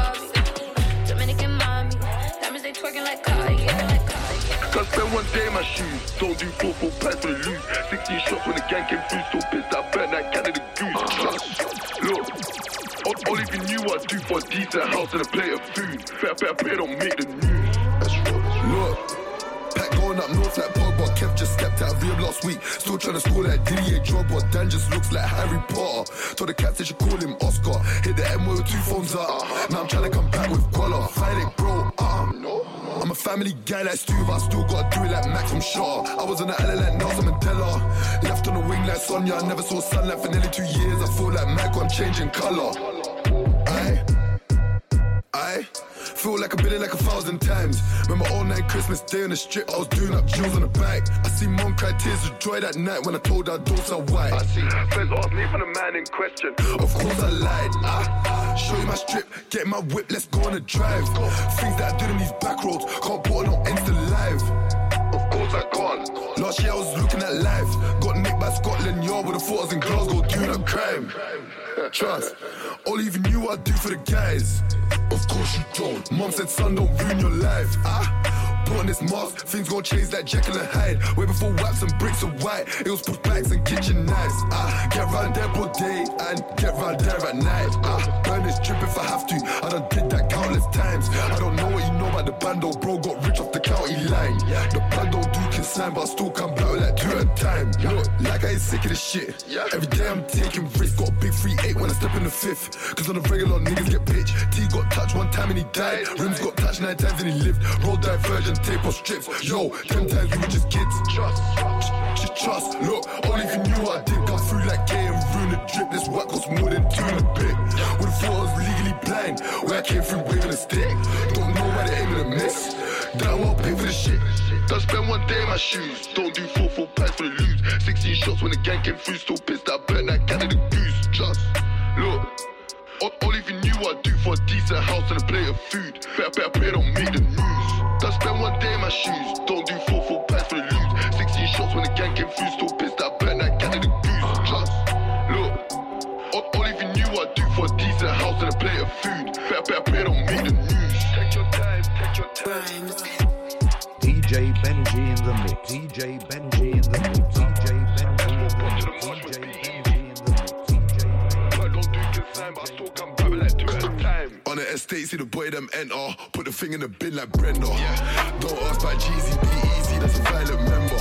Speaker 19: Can't spend one day my shoes. Don't do four, four packs for the loot. 16 shots when the gang came through. So pissed I burnt that Canada goose. Trust. Look. All, even knew I do for a decent house and a plate of food. Fair, fair play don't make the news.
Speaker 8: Look, pack going up north like Pogba. Kev just stepped out of rehab last week. Still trying to score like Didier Drogba. Dan just looks like Harry Potter. Told the cats they should call him Oscar. Hit the M with two phones up. Now I'm trying to come back with collar. Fight it, bro. Um, I'm a family guy like but I still gotta do it like Max from Shaw. I was on the island like Nelson Mandela. Left on the wing like Sonia. I never saw sunlight for nearly two years. I feel like Michael, I'm changing color. Aye. Aye. Feel like I've been in like a thousand times. Remember all night Christmas Day on the strip, I was doing up jewels on the bike. I see mom cry tears of joy that night when I told her don't sell white. I see
Speaker 19: friends ask me for the man in question.
Speaker 8: Of course I lied. Ah, show you my strip, get my whip, let's go on a drive. Things that I did in these back roads, can't put on no Insta live.
Speaker 19: Of course I can't.
Speaker 8: Last year I was looking at life. Got nicked by Scotland Yard with the photos in Glasgow doing a crime. Trust. All even knew what I do for the guys. Of course you don't. Mom said, son, don't ruin your life. Ah, put on this mask, things gon' change like Jekyll and Hyde. Way before wax and bricks are white, it was push bags and kitchen knives. Ah, get round there all day and get round there at night. Ah, burn this trip if I have to. I done did that countless times. I don't know what you know about the bando, bro. Got rich off the county line. The plan don't do consign, but I still come back with like two at a time. Look, like I ain't sick of this shit. Every day I'm taking risks. Got a big 3-8 when I step in the fifth. Cause on the regular niggas get pitched. T got touched one time and he died. Rims got touched nine times and he lived. Roll diversion, tape or strips. Yo, ten times we were just kids. Trust, just trust. Look, only if you knew what I did. Come through like K and ruin the drip. This work costs more than two and a bit. Would've thought I was legally blind. Where I came through waving a stick. Don't know why they aiming to miss. I won't pay for the shit.
Speaker 19: Don't spend one day in my shoes. Don't do four, four packs for the loot. 16 shots when the gang came through. Still pissed I burnt that Canada goose. Just look. All, all even knew what I do for a decent house and a plate of food. Better, better play, don't make the news. Don't spend one day in my shoes. Don't do four, four packs for the loot. 16 shots when the gang came through. Still pissed I burnt that Canada goose. Just look. All, all even knew what I do for a decent house and a plate of food.
Speaker 8: On the estate, see the boy them enter. Put the thing in the bin like Brenda. Don't ask about Jeezy, be easy, that's a violent member.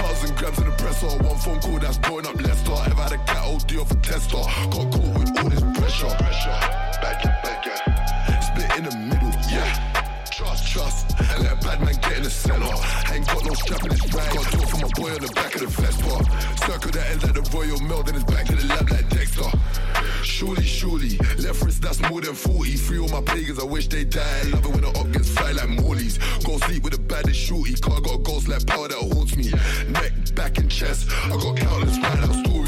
Speaker 8: Thousand grams in the presser, one phone call that's blowing up Leicester. Ever had a cat OD off a tester? Got caught with all this pressure. pressure. Back it, back it. Split in the middle, yeah. Trust, trust. And let a bad man get in the center. Ain't got no strap in his right. Got talk from my boy on the back of the Vespa. Circle the ends like the Royal Mail, then it's back to the lab like. Surely, surely, left wrist that's more than 40. Free all my pagans, I wish they died. Love it when the up gets fly like Morley's. Go sleep with the baddest shorty. Car got ghost like power that haunts me. Neck, back, and chest. I got countless ride out stories.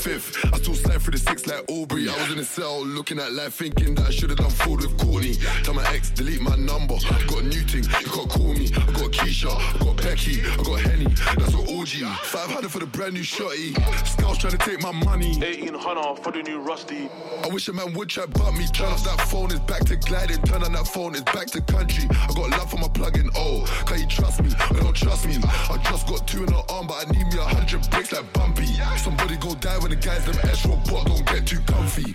Speaker 8: Touch for the fifth. I still slide through the six like Aubrey. I was in a cell looking at life, thinking that I should have done fraud with Courtney. Tell my ex, delete my number. I got a new thing, you can't call me. I got Keisha, I got Becky, I got Henny. That's what orgy. 500 for the brand new shotty. Scouts trying to take my money.
Speaker 4: 1800 for the new Rusty.
Speaker 8: I wish a man would try but me. Turn off that phone, it's back to gliding. Turn on that phone, it's back to country. I got love for my plug-in. Oh, can you trust me? Don't trust me? I just got two in the arm, but I need me a hundred bricks like Bumpy. Somebody go die when the guys them extra but don't get too comfy.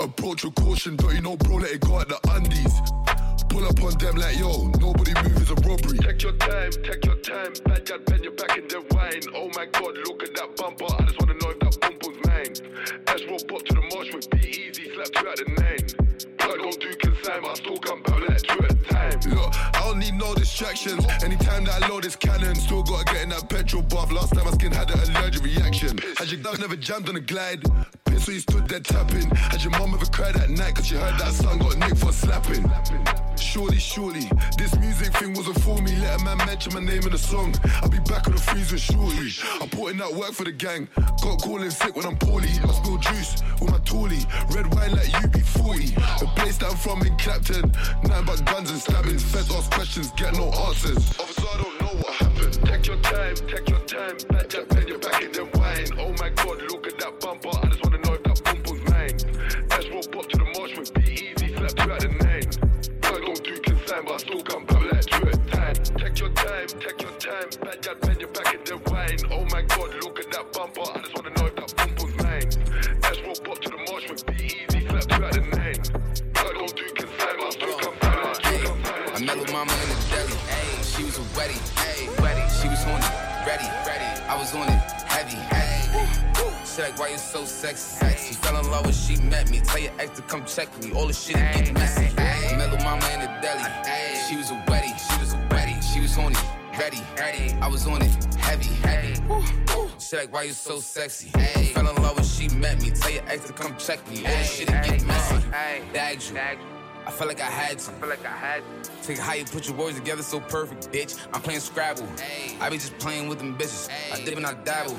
Speaker 8: Approach with caution, don't you know, bro? Let it go at the undies. Pull up on them like yo, nobody move is a robbery.
Speaker 19: Take your time, take your time. Bad gal, bend your back in the wine. Oh my god, look at that bumper. I just wanna know if that bump was mine. Roll pop to the marsh with be easy, slap two out the nine. Plug don't do consign, but I still come back like two at a time.
Speaker 8: Look, I need no distractions. Anytime that I load this cannon, still gotta get in that petrol bath. Last time my skin had an allergic reaction. Had your dog never jammed on a glide? Pistol, you stood there tapping. Had your mom ever cried at night cause she heard that son got nicked for slapping? Surely, surely, this music thing wasn't for me. Let a man mention my name in the song. I'll be back on the freeze with shorty. I put in that work for the gang. Got calling sick when I'm poorly. I spill juice with my toolie. Red wine like UB40. The place that I'm from in Clapton. Nothing but guns and stabbings. Feds ask questions, get no answers.
Speaker 19: Officer, I don't know what happened. Take your time, take your time. Bad gal, bend your back in the wine. Oh my god, look at that bumper. I just wanna know if that bump was mine. S roll pop to the marsh with be easy, slap two out the nine. Plug don't do consign, but I still come back like two at time. Take your time, take your time. Bad gal, bend your back in the wine. Oh my god, look at that bumper.
Speaker 20: Met with mama in the deli. Ayy, she was a ready. Ayy, ready. She was on it, ready, ready. I was on it, heavy. Ayy, she like, why you so sexy? She fell in love when she met me. Tell your ex to come check me. All the shit get messy. I met with mama in the deli. Ayy, she was a ready. She was a ready. She was on it, ready, ready. I was on it, heavy, heavy. She like, why you so sexy? Ayy, fell in love when she met me. Tell your ex to come check me. All the shit get messy. Bagged you. I felt like I had to. I feel like I had to. Take how you put your words together so perfect, bitch. I'm playing Scrabble. I be just playing with them bitches. I dip and I dabble.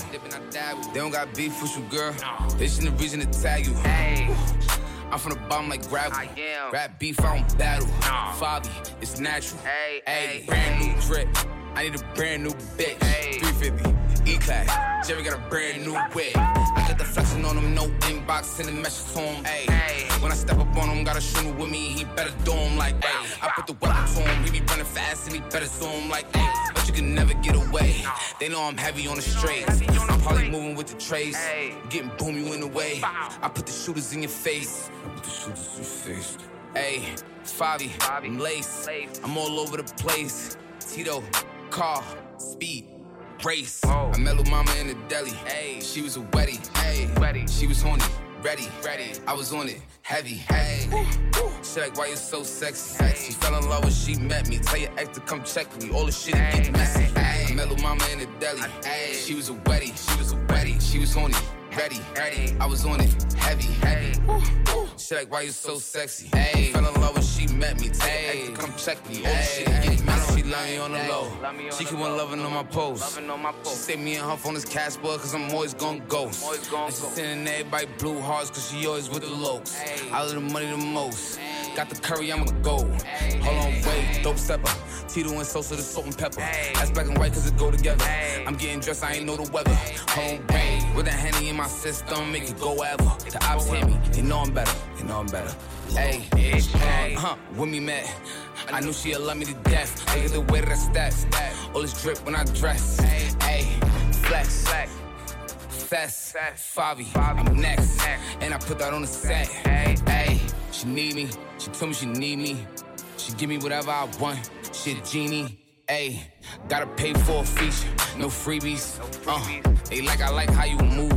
Speaker 20: They don't got beef with you, girl. They just need a reason to tag you. I'm from the bottom like gravel. Rap beef, I don't battle. Fabi, it's natural. Hey, brand new drip. I need a brand new bitch. 350. E-class. Jerry got a brand new whip. I got the flexing on him, no inbox, sending messages him. Ayy, when I step up on him, got a shooter with me, he better do him like ayy. I put the weapon to him, he be running fast and he better zoom like ayy. But you can never get away. They know I'm heavy on the straights. I'm probably moving with the trace, getting boom you in the way. I put the shooters in your face. I put the shooters in your face. Ayy, Fabi, I'm lace. I'm all over the place. Tito, car, speed race. I met Lil Mama in the deli. Hey, she was a wetty. Hey, ready. She was horny. Ready, ready. I was on it, heavy. Hey, she like, why you so sexy? She fell in love when she met me. Tell your ex to come check me. All the shit get messy. I met Lil Mama in the deli. Hey, she was a wetty. She was a wetty. She was horny. Ready, ready. I was on it, heavy, heavy. She like, why you so sexy? Hey, fell in love when she met me. Tell your ex to come check me. All the shit get messy. Me on the low. She keep on loving on my post. She say me and her phone is cash boy, cause I'm always gonna ghost. And she sending everybody blue hearts, cause she always with the lokes. I love the money the most. Got the curry, I'ma go. Hold on, wait, dope stepper. Tito and Sosa, the salt and pepper. That's black and white, cause it go together. I'm getting dressed, I ain't know the weather. Home on, with a henny in my system, make it go ever. The ops hit me, they know I'm better, they know I'm better. Hey, uh, huh, when we met, I knew she'd love me to death. Look at the way that I step, all this drip when I dress. Hey, flex, fest, Fabi, I'm next, and I put that on the set. Hey, she need me, she told me she need me. She give me whatever I want, she a genie. Ayy, gotta pay for a feature, no freebies. Uh, they like I like how you move.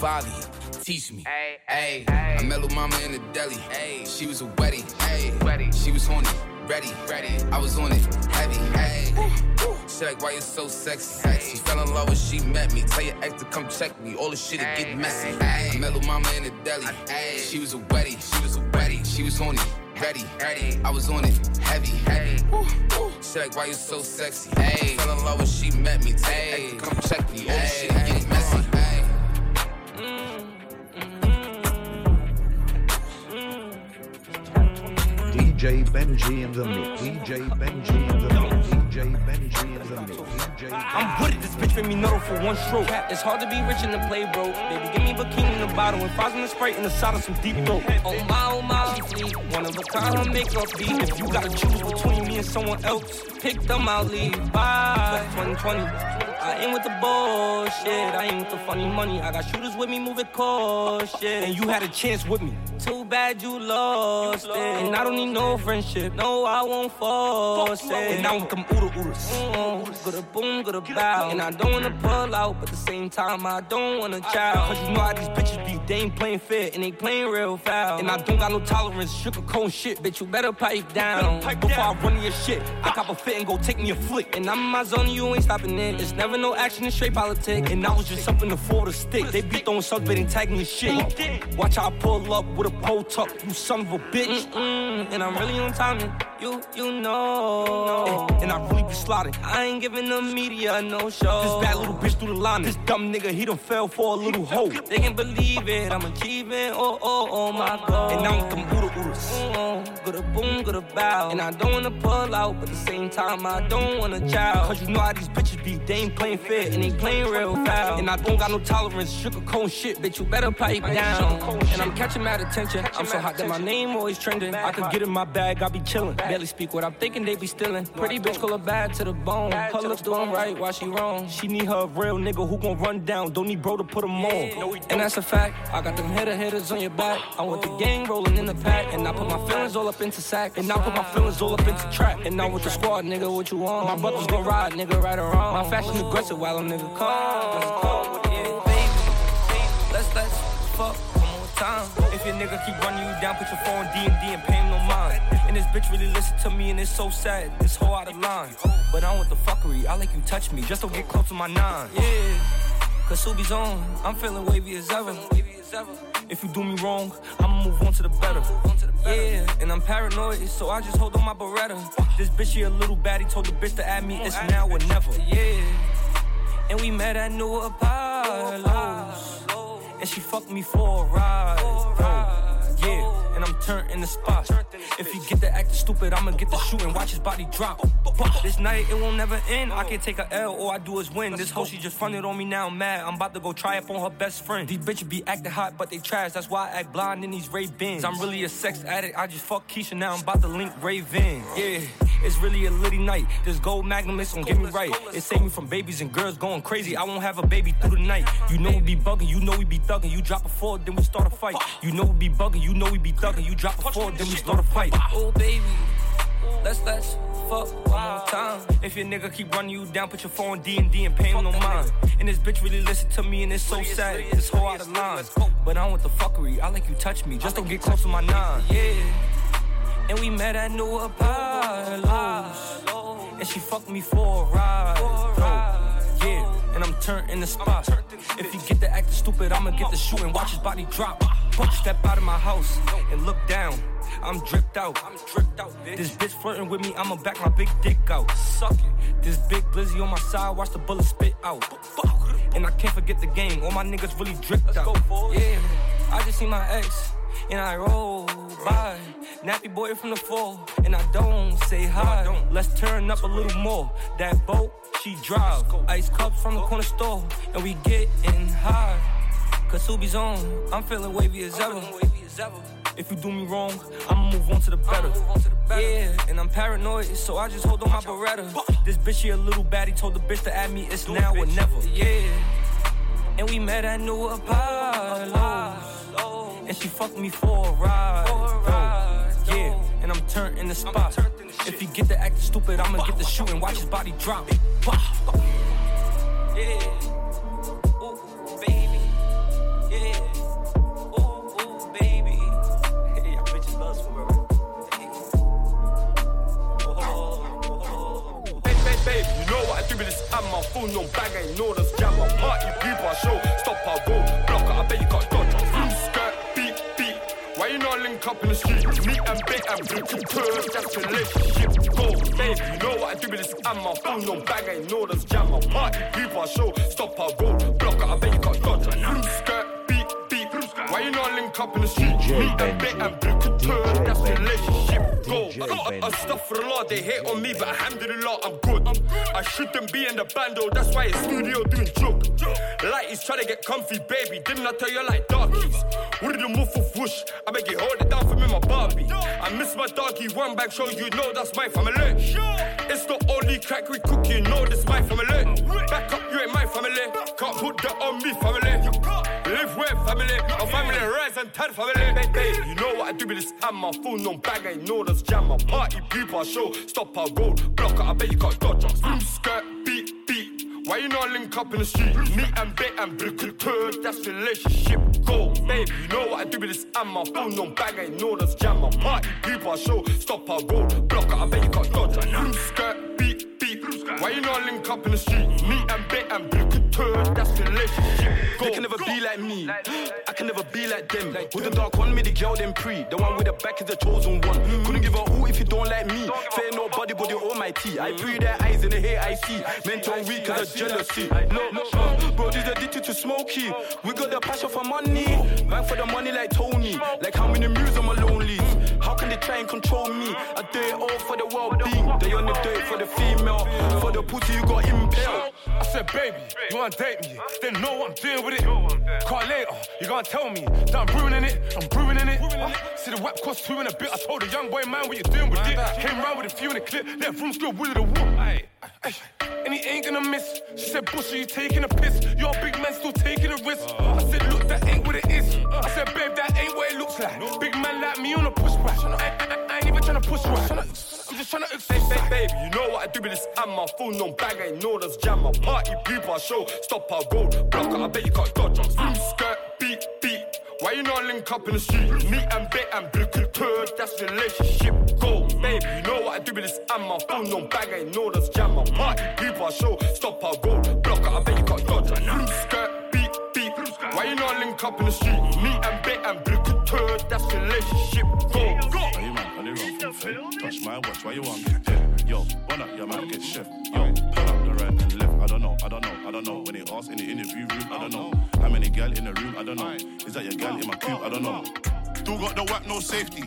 Speaker 20: Fabi, teach me. Ayy, I met Lil Mama in the deli. Ayy, she was a wetty. Ayy, she was horny. Ready, ready. I was on it, heavy. Ayy. She like, why you so sexy? She fell in love when she met me. Tell your ex to come check me. All the shit it get messy. I met Lil Mama in the deli. Hey, she was a wetty. She was a wetty. She was horny. Ready, ready. I was on it, heavy, heavy. She like, why you so sexy? Hey, fell in love when she met me. Tell your ex to come check me. All the shit
Speaker 3: DJ Benji in the mix. DJ Benji in the mix.
Speaker 14: I'm with it, this bitch made me nuddle for one stroke. It's hard to be rich in the play, bro. Baby, give me bikini in the bottle and fries in the sprite in the side of some deep throat. Oh my, oh my, she fleet. One of a kind, her makeup beat. If you gotta choose between me and someone else, pick them, I'll leave. Bye. 2020. I ain't with the bullshit. I ain't with the funny money. I got shooters with me moving cautious. And you had a chance with me. Too bad you lost it. And I don't need no friendship. No, I won't force it. And now with them oodle oodles. Mm, Good a boom, good a bow. And I don't wanna pull out, but at the same time, I don't wanna chow. Cause you know how these bitches be. They ain't playing fair and they playing real foul. And I don't got no tolerance, sugar cone shit. Bitch, you better pipe down. Before I run your shit, I cop a fit and go take me a flick. And I'm in my zone, you ain't stopping it. It's never no action in straight politics. And I was just something to for a stick. They be throwing subs, they ain't tagging me shit. Watch how I pull up with a pole tuck, you son of a bitch. Mm-mm, and I'm really on timing. You, you know. And I really be slotted. I ain't giving the media no show. This bad little bitch through the line. This dumb nigga, he done fell for a little hoe. They can't believe it, I'm achieving. Oh, oh, oh, my God. And now I'm them oodle oodles. Good a boom, good a bow. And I don't wanna pull out, but at the same time, I don't wanna chow. Cause you know how these bitches be. They ain't playing fair and they playing real foul. And I don't got no tolerance, sugar cone shit. Bitch, you better pipe down. And I'm catching mad attention. I'm so hot that my name always trending. I could get in my bag, I be chillin'. Barely speak what I'm thinking, they be stealing. Pretty bitch call her bad to the bone. Her looks doing right while she wrong. She need her real nigga who gon' run down. Don't need bro to put him on. And that's a fact. I got them hitter hitters on your back. I want the gang rolling in the pack. And I put my feelings all up into sack. And I put my feelings all up into trap. And I'm with the squad, nigga, what you want? My brothers gon' ride, nigga, right or wrong. My fashion aggressive while a nigga calm. Yeah, baby. Let's let's fuck one more time. If your nigga keep running you down, put your phone D and D and pay him no mind. And this bitch really listen to me and it's so sad. This whole out of line. But I don't want the fuckery. I like you touch me. Just don't get close to my nine. Yeah. Cause Subi's on. I'm feeling wavy as ever. If you do me wrong, I'ma move on to the better. Yeah, and I'm paranoid, so I just hold on my Beretta. This bitch here a little baddie, told the bitch to add me, it's now or never. Yeah, and we met at New Apollo's, and she fucked me for a ride. Oh, yeah, and I'm turned in the spot. If you get the acting stupid, I'ma get the shooting. Watch his body drop. This night it won't never end. I can take a L, all I do is win. This hoe she just fronted on me now. I'm mad. I'm about to go try up on her best friend. These bitches be acting hot, but they trash. That's why I act blind in these Ray-Bans. I'm really a sex addict. I just fuck Keisha now. I'm about to link Raven. Yeah. It's really a litty night. This gold magnum is gon' get me right. It saved me from babies and girls going crazy. I won't have a baby through the night. You know we be bugging, you know we be thugging. You drop a four, then we start a fight. You know we be bugging, you know we be thugging. You drop a four, then we start a fight. Oh baby, let's let's fuck one more time. If your nigga keep running you down, put your phone D and D and pay him no mind. And this bitch really listen to me and it's so sad. This whole out of line. But I don't want the fuckery. I like you touch me, just don't get close to my nine. Yeah. And we met at New Apollo's. And she fucked me for a ride. Oh, yeah, and I'm turned in the spot. If you get the acting stupid, I'ma get the shooting. Watch his body drop. Step out of my house and look down. I'm dripped out. I'm dripped out. This bitch flirting with me, I'ma back my big dick out. Suck it. This big blizzy on my side, watch the bullet spit out. And I can't forget the game. All my niggas really dripped out. Yeah, I just see my ex and I roll by. Nappy boy from the fall, and I don't say hi. don't Let's turn up a little more. That boat, she drive. Ice cups from the corner store, and we getting high. Cause Subi's on, I'm feeling wavy as ever. If you do me wrong, I'ma move on to the better. Yeah, and I'm paranoid, so I just hold on my Beretta. This bitch here a little baddie, told the bitch to add me, it's now or never. Yeah, and we met at New Apollo's. And she fucked me for a ride. Yeah, and I'm turned in the spot. If you get the acting stupid, I'ma get the shooting. Watch his body drop. Yeah.
Speaker 21: Phone on bag, ain't know this jammer. Party people, I show. Stop our road. Block it, I bet you got dodge. Blue skirt, beat, beat. Why you not link up in the street? Me and bit and blue to turn. That's relationship. Go, babe, you know what I do with this ammo. Phone on bag, ain't know this jammer. Party people, I show. Stop our road. Block it, I bet you got beat. Why you not link up in the street? Me and bit and blue to turn. That's relationship. Go, Uh, astaghfirullah, they hate on me, but alhamdulillah, I'm good. I shouldn't be in the band though, that's why it's studio doing joke. Like he's trying to get comfy, baby. Didn't I tell you like darkies? What did the move for whoosh? I beg you, hold it down for me, my Barbie. I miss my doggy, one bag show you know that's my family. It's the only crack we cook, you know this my family. Back up, you ain't my family. Can't put that on me, family. Family, a family rise and turn family. Baby, you know what I do with this my phone on bag, I know that's jam. My party people show, stop our road, block I bet you can't dodge us. Boom, skirt, beat, beat. Why you not link up in the street? Me and Bet and Brickle that's relationship goal. Baby, you know what I do with this my phone on bag, I know that's jam. My party people show, stop our road, block I bet you can't dodge us. Boom, skirt, beat, beat. Why you not link up in the street? Me and Bet and Brickle that's relationship.
Speaker 22: They can never be like me. I can never be like them. With the dark one, me, the girl them pre. The one with the back is the chosen one. Couldn't give a who if you don't like me. Say nobody but the almighty. I pre their eyes and the hate I see. Mental weak cause of jealousy. No, no, bro, these addicted to smoky. We got the passion for money. Bang for the money like Tony. Like how many on my lonelies. How can they try and control me? I do it all for the well-being. They only do it for the female. For the pussy you got.
Speaker 21: I baby, you wanna date me? Then know I'm doing with it. Call later, uh, you gonna tell me that I'm ruining it. I'm ruining it. Uh, see the whap cost two in a bit. I told the young boy, man, what you doing with it? Came round with a few in the clip. Left room school with the. Ay, ay, And he ain't gonna miss. She said, Bush, you taking a piss? Your big man still taking a risk. I said, that ain't what it is. I said, babe, that ain't what it looks like. Big man like me on a pushback. I, I, I ain't even trying to push back. I'm just trying to exercise. Baby, you know what I do with this and my phone on bag. I know that's jam. My party people show. Stop our road. Block I bet you can't dodge. Boom, skirt, beat, beat. Why you not link up in the street? Me and Bet and Brickle that's relationship goal. Baby, you know what I do with this and my phone on bag. I know that's jam. My party people show. Stop our road. You not link up in the street? Me and Bet and Brickle that's relationship goal. Go.
Speaker 23: Are you man? Are they wrong from Fed? Touch my watch, why you want get dead? Yo, one up, your man get chef. Yo, pull up the right and left. I don't know, I don't know, I don't know. When they ask in the interview room, I don't know. How many gal in the room, I don't know. Is that your gal in my coop? I don't know.
Speaker 24: Still got the whack, no safety.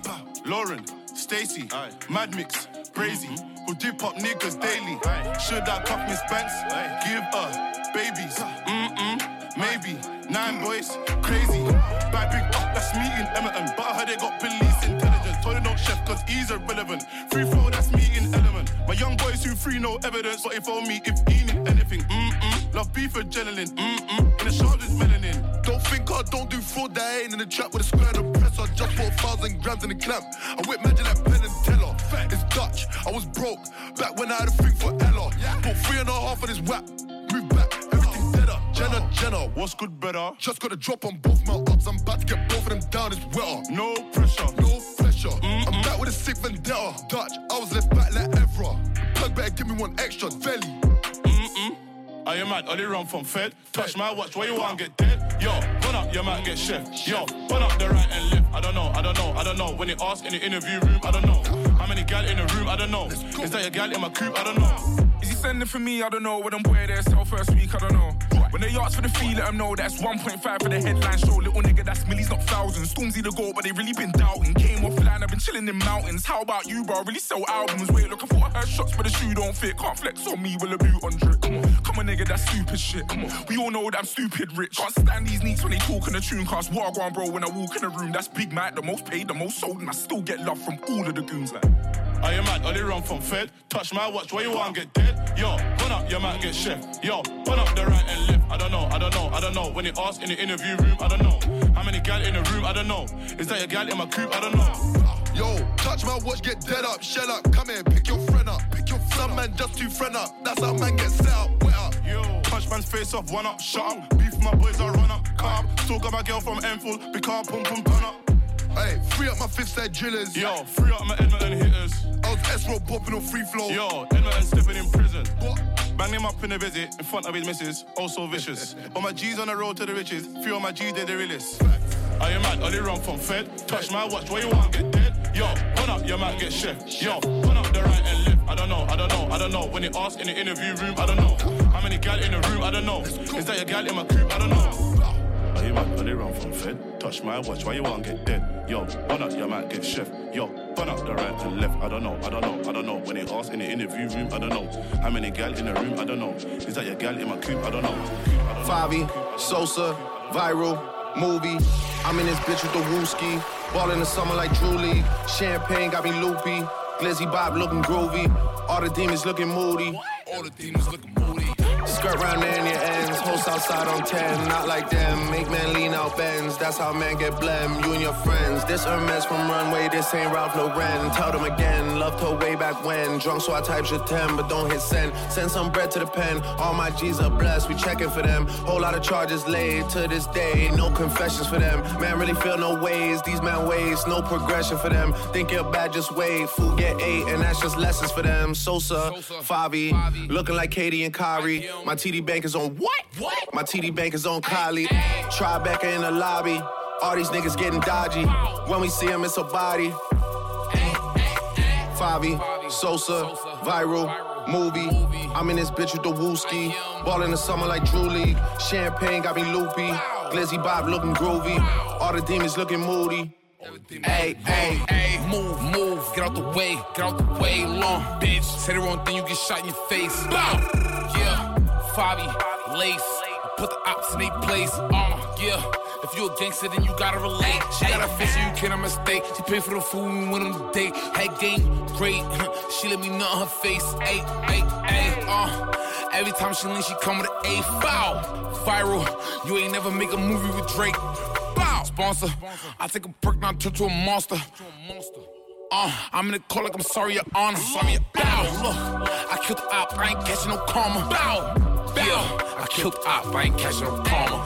Speaker 24: Lauren, Stacy, Mad Mix, Brazy, who dip up niggas daily. Should I cuff Miss Banks? Give her babies. Mm-mm, maybe. Nine boys, crazy. Bad big up, that's me in Edmonton. But I heard they got police intelligence. Cause he's irrelevant. Free flow, that's me in element. My young boys who free no evidence, but if on me if he need anything. Mm-mm. Love beef adrenaline. Mm-mm. In the shoulders, melanin.
Speaker 8: Don't think I don't do fraud, that I ain't in the trap with a square and a press. I just bought a thousand grams in the clamp. I whip magic like Penn and Teller. It's Dutch, I was broke. Back when I had a thing for Ella. Bought three and a half of this whap. Move back, everything deader. Jenna, Jenna,
Speaker 24: what's good, better?
Speaker 8: Just got a drop on both my ups. I'm about to get both of them down, it's wetter.
Speaker 24: No pressure,
Speaker 8: no pressure. I'm back with a sick vendetta. Dutch, I was left back like Evra. Plug better give me one extra, Velly.
Speaker 24: Mm-mm. Are you mad? Are they run from Fed? Touch my watch, where you want get dead? Yo, run up, you might get chef. Yo, run up the right and left. I don't know, I don't know, I don't know. When they ask in the interview room, I don't know. How many gal in the room? I don't know. Is that your gal in my coop? I don't know.
Speaker 25: Sending for me? I don't know. When them boy there sell first week, I don't know. When they ask for the fee, let them know that's 1.5 for the headline show. Little nigga, that's millies, not thousands. Stormzy the goal, but they really been doubting. Came offline, I've been chilling in mountains. How about you, bro? Really sell albums. Wait, look, for heard shots, but the shoe don't fit. Can't flex on me with a boot on drip. Come on, come on, nigga, that's stupid shit. Come on, we all know that I'm stupid rich. Can't stand these neeks when they talk in the tune cast. What I bro, when I walk in the room, that's Big Mac, the most paid, the most sold, and I still get love from all of the goons. Like.
Speaker 24: Are you mad? They run from Fed? Touch my watch, where you want get dead? Yo, run up, you might get chef. Yo, run up the right and left. I don't know, I don't know, I don't know. When they ask in the interview room, I don't know. How many gal in the room? I don't know. Is that a gal in my coop? I don't know.
Speaker 8: Yo, touch my watch, get dead up, shell up, come here, pick your friend up, pick your Some man just too friend up, that's how man get set up, wet up.
Speaker 24: Yo, touch man's face off, one up, shut up. Beef my boys, I run up, calm. Still got my girl from Enfield, big car, pum pum, turn up.
Speaker 8: Hey, free up my fifth side drillers.
Speaker 24: Yo, free up my Edmonton hitters.
Speaker 8: I was S-Row bopping on free flow.
Speaker 24: Yo, Edmonton stepping in prison. What? Bang him up in a visit in front of his missus, oh, also vicious. All my G's on the road to the riches, three of my G's, they're the realest. Are you mad? Are they run from Fed? Touch my watch, where you want get dead? Yo, run up, you might get chef. Yo, run up the right and left. I don't know, I don't know, I don't know. When they ask in the interview room, I don't know. How many gal in the room? I don't know. Is that your gal in my coop? I don't know. Are you mad? Are they run from Fed? Touch my watch, why you want to get dead? Yo, run up, you man get chef. Yo, Burn up the right and left, I don't know, I don't know, I don't know. When they ask in the interview room, I don't know. How many gal in the room, I don't know. Is that your gal in my coop, I don't know.
Speaker 5: Favi, Sosa, viral, movie. I'm in this bitch with the wooski. Ball in the summer like Drew League. Champagne got me loopy. Glizzy Bob looking groovy. All the demons looking moody.
Speaker 20: All the demons looking moody.
Speaker 5: Skirt round there in your ends. Host outside on 10. Not like them. Make man lean out bends. That's how man get blem. You and your friends. This Hermes from Runway. This ain't Ralph Lauren. Tell them again. Loved her way back when. Drunk so I type your 10, but don't hit send. Send some bread to the pen. All my G's are blessed. We checking for them. Whole lot of charges laid to this day. No confessions for them. Man really feel no ways. These man ways. No progression for them. Think you're bad, just wait. Food get eight, and that's just lessons for them. Sosa, Favi, looking like KD and Kyrie. My TD bank is on what? What? My TD bank is on Kylie. Tribeca in the lobby. All these niggas getting dodgy. When we see them, it's a body. Favi, Sosa, viral, movie. I'm in this bitch with the wooski. Ball in the summer like Drew League. Champagne got me loopy. Glizzy Bob looking groovy. All the demons looking moody.
Speaker 20: Hey, hey, hey, move, move, get out the way, get out the way, long bitch. Say the wrong thing, you get shot in your face. Bow, yeah, Fabi, lace, put the ops in their place. Uh, yeah. If you a gangster, then you gotta relate. She got a face, so you can't mistake. She paid for the food and went on the date. Had game, great. she let me know her face. Ay, ay, ay, uh. Every time she lean, she come with an A foul. Viral, you ain't never make a movie with Drake. Bow. Sponsor, I take a perk, now turn to a monster. Uh, I'm in the call like I'm sorry, your honor. Sorry, your bow. Look, I killed the op, I ain't catching no karma. Bow. Yeah, I killed the op, I ain't catching no karma.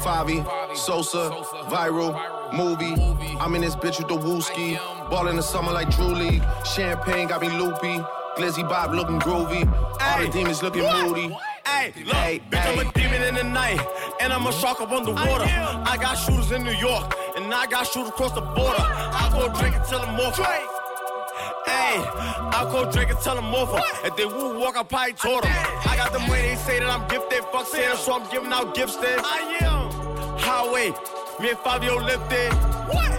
Speaker 5: Favi, Sosa, viral, movie. I'm in this bitch with the wooski. Ball in the summer like Drew League. Champagne got me loopy. Glizzy Bob looking groovy. All the demons looking moody.
Speaker 26: Hey, look, bitch, I'm a demon in the night, and I'm a shark up on the water. I got shooters in New York, and I got shooters across the border. I go drink and I'm more. Hey, I go drink and tell them over. If they woo walk, I probably taught them. I got them way they say that I'm gifted. Fuck Santa, so I'm giving out gifts then. I am. Highway, me and Fabio lifted. What?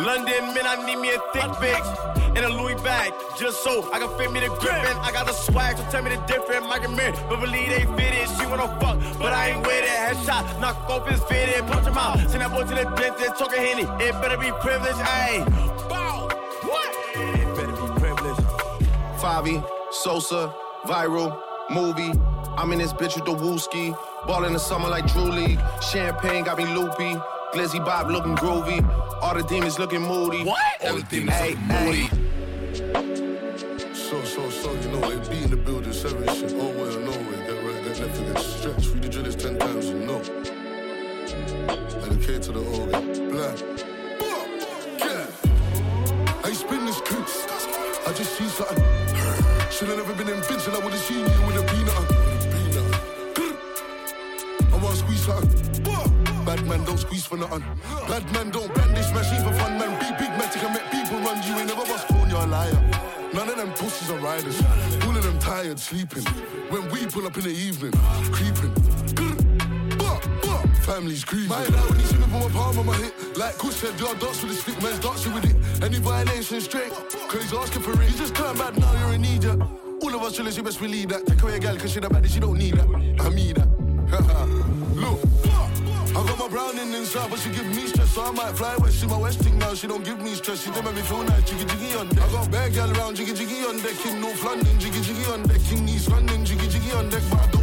Speaker 26: London, man, I need me a thick bitch. In a Louis bag, just so I can fit me the grippin'. I got the swag, so tell me the difference. My man, but believe they fit it. She wanna fuck, but I ain't with it. Headshot, knock off his fitted, punch him out. Send that boy to the dentist, talking henny. It better be privileged, ayy.
Speaker 5: Favi, Sosa, viral, movie. I'm in this bitch with the wooski. Ball in the summer like Drew League. Champagne got me loopy. Glizzy Bob looking groovy. All the demons looking moody. What?
Speaker 20: All the demons
Speaker 5: hey,
Speaker 20: looking moody.
Speaker 7: So, so, so, you know, they be in the building, seven shit, oh well, no way. Get right, get left, and get stretched. Read the drill is ten times, you know. And the K to the O, get black. Yeah. I spin this coupe. I just see something. Should've never been invincible, I would've seen you with a peanut. I wanna squeeze something. Bad man don't squeeze for nothing. Bad man don't brandish machine for fun, man. Be big man, can make people run. You ain't never was clone, you're a liar. None of them pussies are riders. All of them tired, sleeping. When we pull up in the evening, creeping. Family's creeping. My dad when he's singing for my palm on my hip. Like Kush said, y'all dance with the stick, man's dancing with it. Any violation straight, cause he's asking for it. He just turned back now, you're in need, yeah. All of us chillers, you best believe that. Take away a girl, cause she the baddest, she don't need that. I mean that. Look. I got my browning inside, but she give me stress, so I might fly west. She my west thing now, she don't give me stress. She don't make me feel nice, jiggy jiggy on deck. I got bad gal around, jiggy jiggy on deck. In North London, jiggy jiggy on deck. In East London, jiggy jiggy on deck. But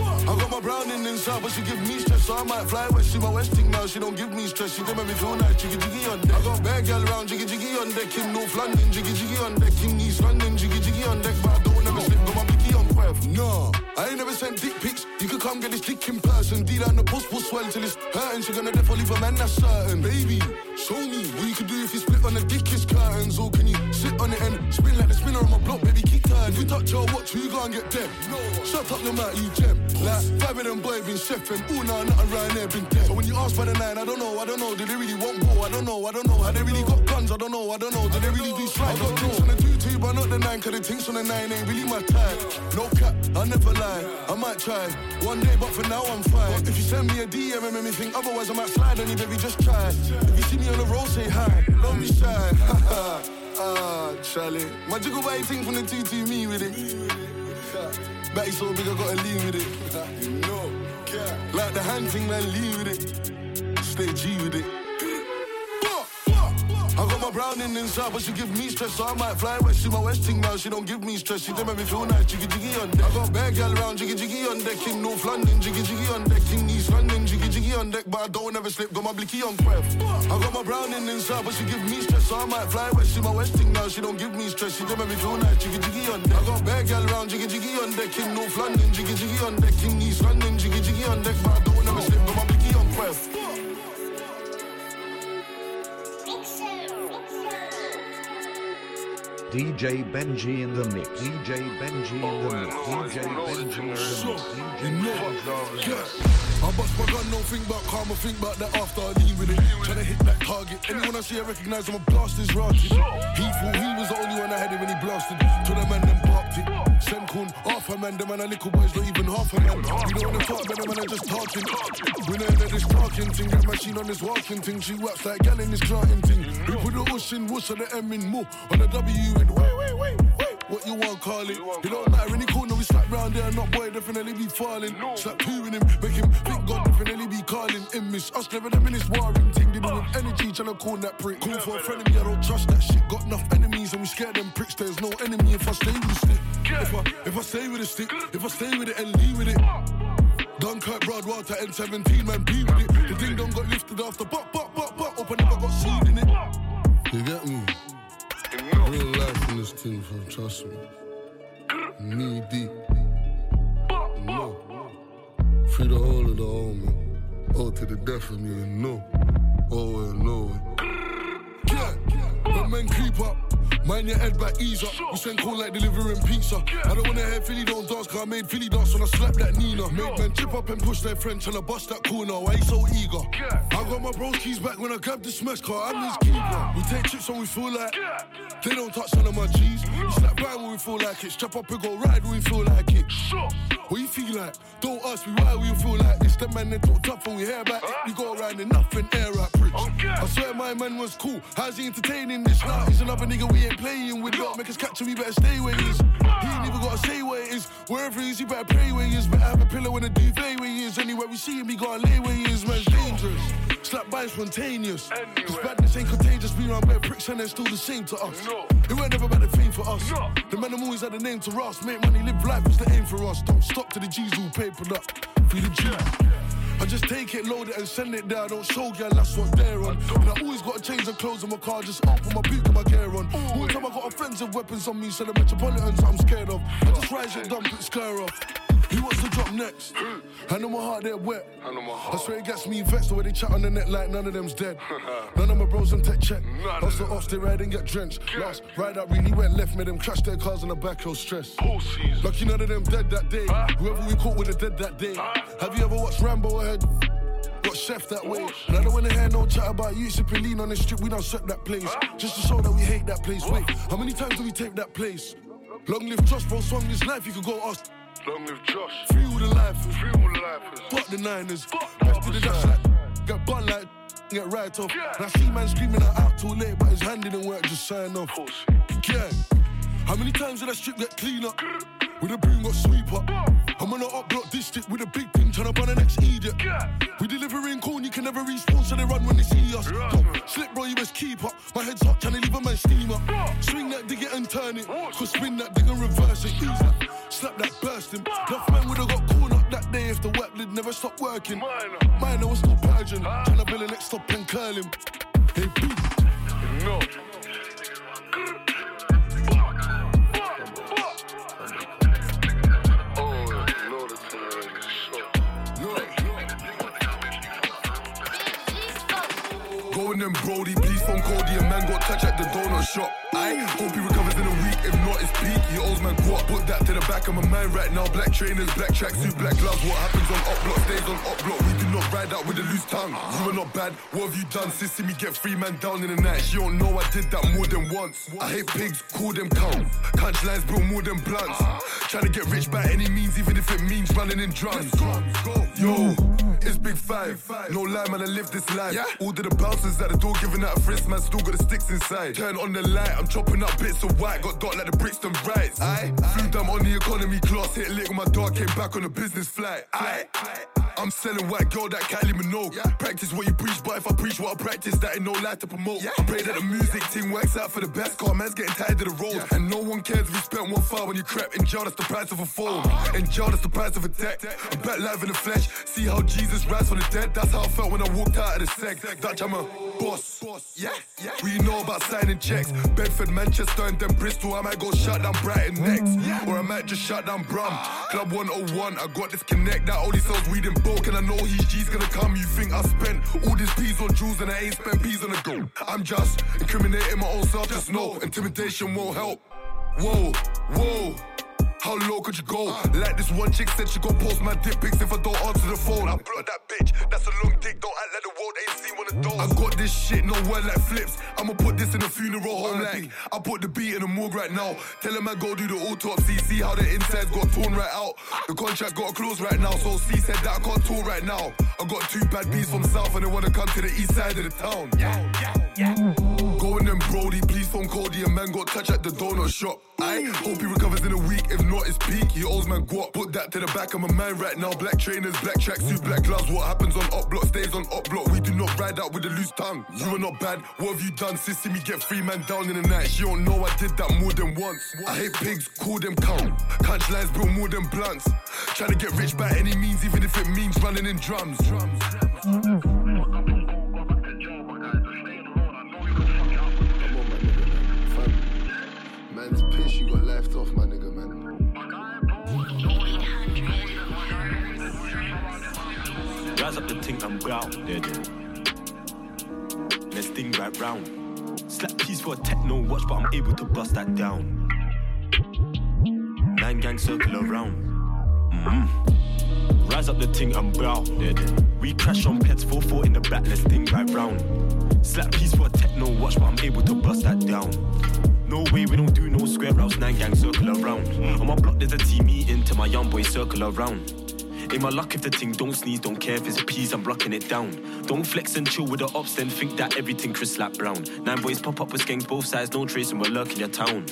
Speaker 7: I got my browning inside, but she give me stress, so I might fly west. She my west thing now, she don't give me stress. She don't make me feel nice, jiggy jiggy on deck. I got bad gal around, jiggy jiggy on deck. In North London, jiggy jiggy on deck. In East London, jiggy jiggy on deck. But I don't on. No, I ain't never sent dick pics. You could come get this dick in person. D down the post will swell till it's hurting. She gonna definitely leave a man, that's certain. Baby, show me what you could do if you split on the dickest curtains. Or can you sit on it and spin like the spinner on my block, baby, keep turning. If you touch your watch, you gonna get dead? No. Shut up your mouth, you gem. Like, five of them boy been chefing. Ooh, nah, not around there, been dead. So when you ask for the nine, I don't know, I don't know. Do they really want war? I don't know, I don't know. How they really got guns? I don't know, I don't know. Do they really do strike? I got drinks but not the nine. Cause the things on the nine ain't really my type. No cap, I never lie. I might try one day, but for now I'm fine. If you send me a DM and make me think otherwise, I might slide on you, baby. Just try. If you see me on the road, say hi. Don't be shy. ah, Charlie. My jiggle body thing from the 2 to me with it. Back so big, I gotta lean with it. You know, like the hand thing, man, lean with it. Stay G with it. In inside, but she give me stress, so I might fly west. She my west thing now, she don't give me stress. She don't make me feel nice, jiggy jiggy on deck. I got bad gal around, jiggy jiggy on deck. King North London, jiggy jiggy on deck. King East London, jiggy jiggy on deck. But I don't ever slip, got my blicky on breath. I got my brown in inside, but she give me stress, so I might fly west. She my west thing now, she don't give me stress. She don't make me feel nice, jiggy jiggy on deck. I got bad gal around, jiggy jiggy on deck. King North London, jiggy jiggy on deck. King East London, jiggy jiggy on deck. But I don't
Speaker 3: DJ Benji in the mix. DJ Benji in the mix. Oh, DJ oh, Benji in the mix.
Speaker 7: You know. I bust my gun, don't think about karma, think about that after I leave with it. Tryna hit that target. Anyone I see, I recognize I'm a blast is rotted. He thought he was the only one that had it when he blasted. To the man, then it. Senkun, half a man, the man, a little boy's not even half a man. You don't wanna talk, man, the man, are just talking. We know that this talking thing, that machine on this walking thing. She works like gal in this clarting thing. We put the whoosh in whoosh on the M in more, on the W in wait, wait, wait, wait. What you want, call it? It don't matter, any slap round there, not boy, definitely be falling. Slap two in him, make him think God definitely be calling. In miss, us clever them in this warring thing. They do with energy, tryna call that prick. Call for a friend of me, I don't trust that shit. Got enough enemies and we scare them pricks. There's no enemy if I stay with the stick. If I, if I stay with the stick, if I stay with it and leave with it. Dunkirk, Broadwater, N17, man, be with it. The ding dong got lifted after, but, but, but, but, up and never got seed in it. You get me? Real life in this thing, fam, trust me. Knee deep. Free the whole of the Oh, to the death of me, and no. Oh, and no. Yeah, when men creep up, mind your head back, ease up. We send call like delivering pizza. I don't wanna hear Philly don't dance, cause I made Philly dance when I slapped that Nina. Make men chip up and push their friend till I bust that corner. Why you so eager? I got my bros keys back when I grabbed the smash car. I'm his keeper. We take trips when we feel like they don't touch none of my G's. We slap bang when we feel like it. Strap up and go ride when we feel like it. What you feel like? Don't ask me why we feel like this. Them man they talk tough when we hear back. Ah. We go around in nothing air rap rich. I swear my man was cool. How's he entertaining this? Nah, he's another nigga we ain't playing with. Don't make us catch him, we better stay where he is. He ain't even gotta say where it is. Wherever he is, you better pray where he is. Better have a pillow and a duvet where he is. Anywhere we see him, he gotta lay where he is. Man's dangerous. Slap by spontaneous. This badness ain't contagious. We around bare pricks and they're still the same to us. It weren't never about the fame for us. No. The man always had a name to us. Make money, live life was the aim for us. Don't stop to the G's all papered up. Feel the G. I just take it, load it, and send it there. I don't show girl, that's what they're on. And I always gotta change the clothes on my car, just open my boot with my gear on. All time I got offensive weapons on me, so the metropolitans I'm scared of. I just rise it, dump it, scare off. Who wants to drop next? I know my heart, they're wet. I swear it gets me vexed the way they chat on the net like none of them's dead. None of my bros on tech check. Us the ops, they ride and get drenched. Last ride up really went left, made them crash their cars on the back hill stress. Lucky none of them dead that day. Whoever we caught with the dead that day. Have you ever watched Rambo ahead? Got chef that way. And I don't wanna hear no chat about you sipping lean on the strip. We don't set that place. Just to show that we hate that place. Wait, how many times do we take that place? Long live Josh, bro. Swung this knife, you could go ask. Long live Josh. Free all the life. Free all the life. Fuck the Niners. Rest to the dash like. Get bun like. Get right off. And I see man screaming out, out too late, but his hand didn't work, just sign off. Yeah. How many times did that strip get clean up? With a broom got sweep up. I'm on a up block district with a big thing trying to burn the next idiot. We delivering corn, you can never respawn, so they run when they see us. Yo, slip, bro, you best keep up. My head's hot, trying to leave a man steam up. Swing that, dig it and turn it. Cause spin that, dig and reverse it. Ease that, slap that, burst him. Enough man would've got corn up that day if the work lid never stopped working. Mine, I was still purging. Trying to build a next stop and curl him. Hey, B. No.
Speaker 8: Them Brody, please phone Cody. A man got touch at the donut shop. I hope he recovers in a week. If not, it's peak. Man guap. Put that to the back of my mind right now. Black trainers, black tracksuit, black gloves. What happens on up block stays on up block. We do not ride out with a loose tongue. You are not bad. What have you done? Sis, see me get free man down in the night. She don't know I did that more than once. I hate pigs, call them cow. Punch lines, bro, more than blunts. Trying to get rich by any means, even if it means running in drums. Yo, It's big five. No lie, man, I live this life. All of the bouncers at the door giving out a frisk, man, still got the sticks inside. Turn on the light, I'm chopping up bits of white, got dot like the Brixton rights. I flew down on the economy class, hit lick with my dog, came back on a business flight. I, I'm selling white girl that Kylie Minogue. Practice what you preach, but if I preach what I practice, that ain't no lie to promote. I pray that the music team works out for the best. Car man's getting tired of the road, and no one cares if you spent one file when you crap in jail. That's the price of a phone. Uh-huh. In jail, that's the price of a debt. I'm back live in the flesh. See how Jesus rise from the dead. That's how I felt when I walked out of the seg. Dutch, I'm a boss. Yeah, yeah. We know about signing checks. Bedford, Manchester, and then Bristol. I might go shut down Brighton next, or I might just shut down Brum. Club 101. I got this connect that only sells weed in bulk, and I know he's G's gonna come. You think I spent all these peas on jewels and I ain't spent peas on a go? I'm just incriminating my own self. Just know intimidation won't help. Whoa, whoa. Could you go? Like this one chick said she gon' post my dick pics if I don't answer the phone. I block that bitch, that's a long dick, don't act like the world ain't seen one of those. I got this shit, no word like flips. I'ma put this in a funeral home like I put the beat in the morgue right now. Tell him I go do the autopsy, see how the insides got torn right out. The contract got closed right now, so C said that I can't tour right now. I got two bad beats from south and they wanna come to the east side of the town. Yeah, yeah, yeah. Going then Brody, please phone Cody. A man got touch at the donut shop. I mm. hope he recovers in a week. If not, it's peak. He owes man guap. Put that to the back of my mind right now. Black trainers, black tracksuit, black gloves. What happens on up block stays on up block. We do not ride out with a loose tongue. You are not bad. What have you done? Sis, see me get three man down in the night. She don't know I did that more than once. I hate pigs, call them count. Punch lines built more than blunts. Trying to get rich by any means, even if it means running in drums. drums. Man's piss, you got left off, my nigga, man.
Speaker 9: Rise up the thing I'm there. Let's thing right round. Slap piece for a techno watch, but I'm able to bust that down. Nine gang circle around. Mm. Rise up the ting and there. We crash on pets 4-4 in the back, let's thing right round. Slap piece for a techno watch, but I'm able to bust that down. No way, we don't do no square routes, nine gang circle around. On my block, there's a team meeting to my young boy circle around. In my luck, if the thing don't sneeze, don't care if it's peas, I'm blocking it down. Don't flex and chill with the ops, then think that everything Chris slap brown. Nine boys pop up with gangs both sides, no trace, and we're lurking your town.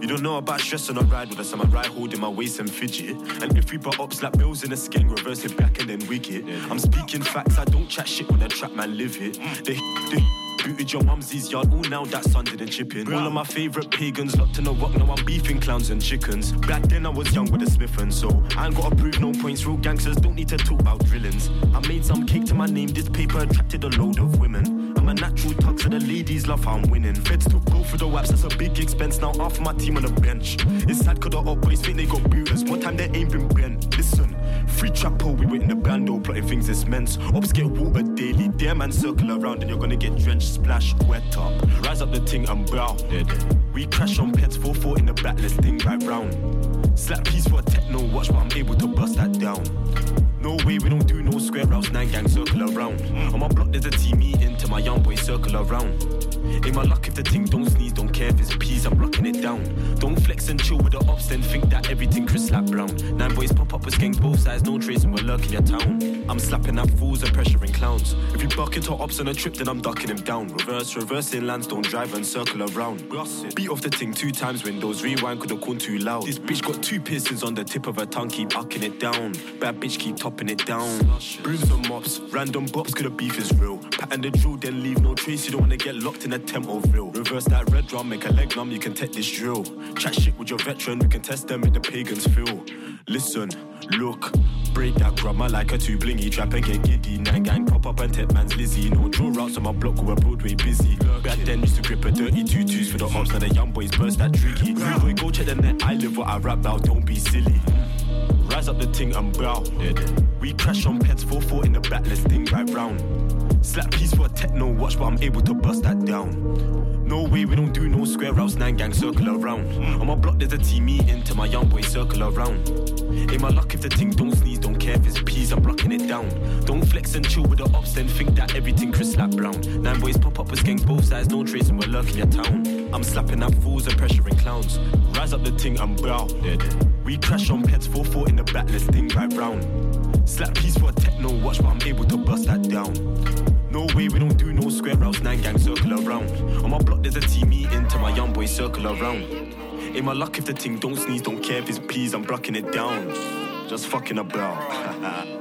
Speaker 9: You don't know about stress on a ride with us, I'm a ride holding my waist and fidget. And if we butt up, slap bills in a skeng, reverse it back and then wig it. I'm speaking facts, I don't chat shit when a trap man live it. They, they booted your mumsy's yard, all now that that's under the chipping. All of my favourite pagans locked in a rock, now I'm beefing clowns and chickens. Back then I was young with a Smithon, so I ain't gotta prove no points. Real gangsters don't need to talk about drillings. I made some cake to my name, this paper attracted a load of women. I'm a natural tug, so the ladies love how I'm winning. Feds to go for the waps, that's a big expense. Now half my team on the bench. It's sad cause the up boys think they got booters. What time they ain't been bent? Listen, free trapper, we wait in the bando, plotting things this men's. Ops get water daily, damn man circle around and you're gonna get drenched, splash, wet up. Rise up the ting and brow. We crash on pets 4-4 in the back, let's thing right round. Slap piece for a techno watch, but I'm able to bust that down. No way, we don't do no square routes, nine gang circle around. On my block, there's a team meeting to my young boy circle around. In my luck, if the thing don't sneeze, don't care if it's peas, I'm blocking it down. Don't flex and chill with the ops, then think that everything Chris slap brown. Nine boys pop up with gangs both sides, no trace, and we're lurking your town. I'm slapping at fools and pressuring clowns. If you buck into ops on a trip, then I'm ducking him down. Reverse, reversing lands, don't drive and circle around. Beat off the thing two times, windows rewind, could've called too loud. This bitch got two piercings on the tip of her tongue, keep ucking it down. Bad bitch keep topping it down. Brooms and mops, random bops, could the beef is real. Pattern the drill, then leave no trace, you don't wanna get locked in a temp or real. Reverse that red drum, make a leg numb, you can take this drill. Chat shit with your veteran, we can test them, make the pagans feel. Listen, look, break that grandma like a two blingy trap and get giddy. Nine gang pop up and take man's Lizzie. No draw routes on my block, we were Broadway busy. Back then used to grip a dirty two twos for the ops, now the young boys burst that tricky. Rude boy, go check the net, I live what I rap about, don't be silly. Rise up the ting and brow. We crash on pets 4-4 in the back, let's thing right round. Slap piece for a techno watch, but I'm able to bust that down. No way, we don't do no square routes, nine gang circle around. On my block, there's a team meeting to my young boy circle around. In my luck, if the thing don't sneeze, don't care if it's peas, I'm blocking it down. Don't flex and chill with the ops, then think that everything Chris slap brown. Nine boys pop up with gangs both sides, no trace, and we're lurking your town. I'm slapping at fools and pressuring clowns. Rise up the ting and brow. We crash on pets 4-4 in the back, let's thing right round. Slap piece for a techno watch, but I'm able to bust that down. No way, we don't do no square routes, nine gang circle around. On my block, there's a team meeting to my young boy circle around. In my luck, if the ting don't sneeze, don't care if it's please, I'm blocking it down. Just fucking about.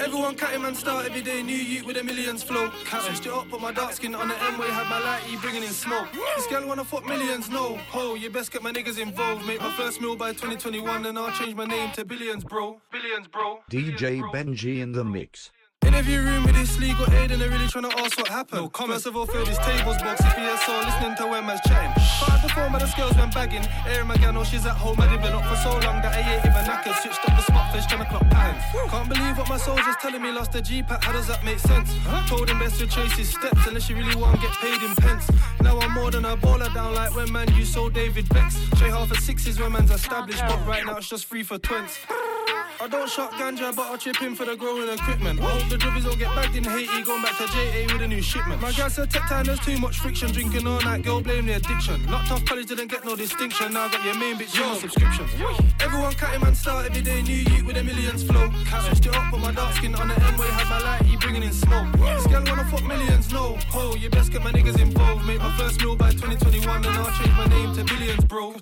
Speaker 27: everyone cutting man start every day, new youth with a millions flow. Switched it up, put my dark skin on the M way, had my lighty bringing in smoke. This girl wanna fuck millions, no. Ho, you best get my niggas involved. Make my first meal by 2021, and I'll change my name to billions, bro. Billions, bro.
Speaker 3: DJ Benji in the mix.
Speaker 27: Interview room with this legal aid and they're really trying to ask what happened. No comment. First of all, fill this tables box if he so listening to when man's chatting. Five before my the skills went bagging. Air my gal, know oh, she's at home. I have been up for so long that I ain't even knackered. Switched up the spot fish, trying to clock patterns. Can't believe what my soldier's telling me. Lost the G pack, how does that make sense? Told him best to chase his steps unless you really want to get paid in pence. Now I'm more than a baller down like when man you sold David Bex. Trade half of sixes when man's established, but right now it's just free for twins. I don't shot ganja, but I'll chip in for the growing equipment. I hope the drivers don't get bagged in Haiti, going back to JA with a new shipment. My guy said tech time, there's too much friction, drinking all night, girl blame the addiction. Not tough college, didn't get no distinction, now I got your main bitch, your subscriptions. Everyone cutting man start every day, new youth with a millions flow. Switched it up, put my dark skin on the M way, had my light, he bringing in smoke. This girl wanna fuck millions, no. Ho, you best get my niggas involved. Make my first meal by 2021, and I'll change my name to billions, bro.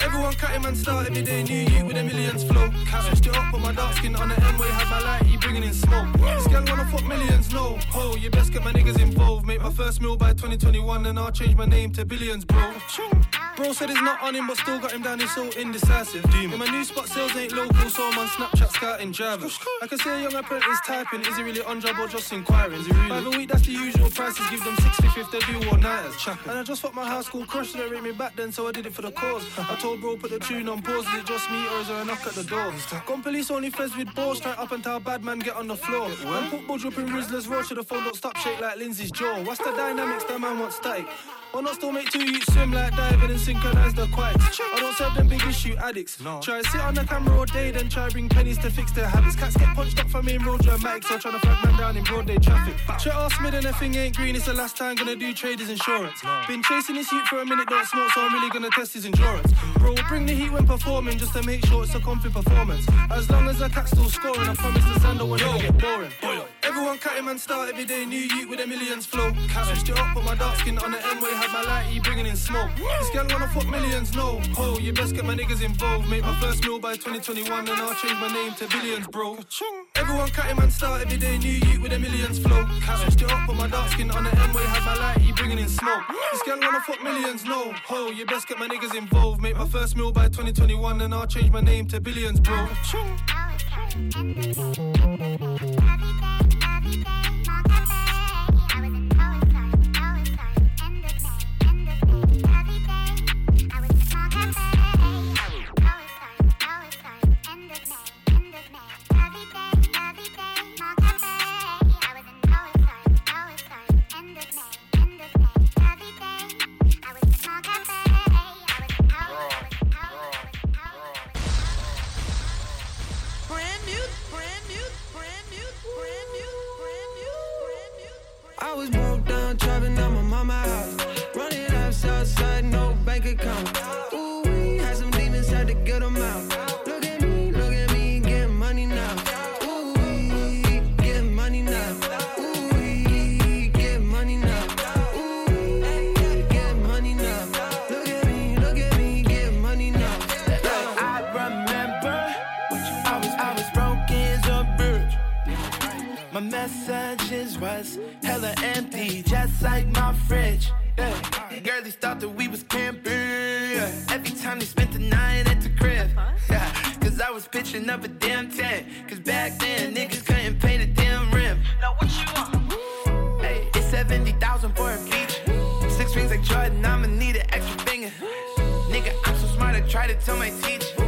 Speaker 27: Everyone cutting man start every day, new youth with a millions flow. Switched it up, put my dark skin on the M way, had my light, he bringing in smoke. This girl wanna fuck millions, no. Ho, you best get my niggas involved. Make my first meal by 2021, and I'll change my name to billions, bro. Bro said it's not on him, but still got him down, he's so indecisive. In my new spot, sales ain't local, so I'm on Snapchat scouting drivers. I can see a young apprentice typing, is he really on job or just inquiring? Is he really? By the week, that's the usual prices, give them 650 if they do all nighters. And I just fucked my high school crush, so they rate me back then, so I did it for the cause. I told bro, put the tune on pause, is it just me or is there a knock at the door? Gone police only feds with balls, straight up until bad man get on the floor. When up in Rizzler's road, to the phone don't stop shake like Lindsay's jaw. What's the dynamics, that man wants static? Why not still make two youths swim like diving and synchronize the aquatics? I don't serve them big issue addicts. No. Try sit on the camera all day, then try bring pennies to fix their habits. Cats get punched up for me in road dramatics, or trying to flag man down in broad day traffic. Shut ask me, then the thing ain't green, it's the last time gonna do traders insurance. Been chasing this youth for a minute, don't smoke, so I'm really gonna test his endurance. Bro, we'll bring the heat when performing, just to make sure it's a comfy performance. As long as the cat's still scoring, I promise the sand will never get boring. Everyone cutting man start every day, new youth with a millions flow. Switched it up, put my dark skin on the M way, had my lighty bringing in smoke. This girl wanna fuck millions, no. Ho, you best get my niggas involved. Make my first meal by 2021, and I'll change my name to billions, bro. Everyone cutting man start every day, new youth with a millions flow. Switched it up, put my dark skin on the M way, had my lighty bringing in smoke. This girl wanna fuck millions, no. Ho, you best get my niggas involved. Make my first meal by 2021, and I'll change my name to billions, bro.
Speaker 18: Brand
Speaker 28: messages was hella empty, just like my fridge. Yeah. Girlies thought that we was camping. Yeah. Every time they spent the night at the crib. Yeah. Cause I was pitching up a damn tent. Cause back then niggas couldn't pay the damn rim. Now what you want? Hey, it's 70,000 for a beach. Six rings like Jordan, I'ma need an extra finger. Nigga, I'm so smart, I try to tell my teacher.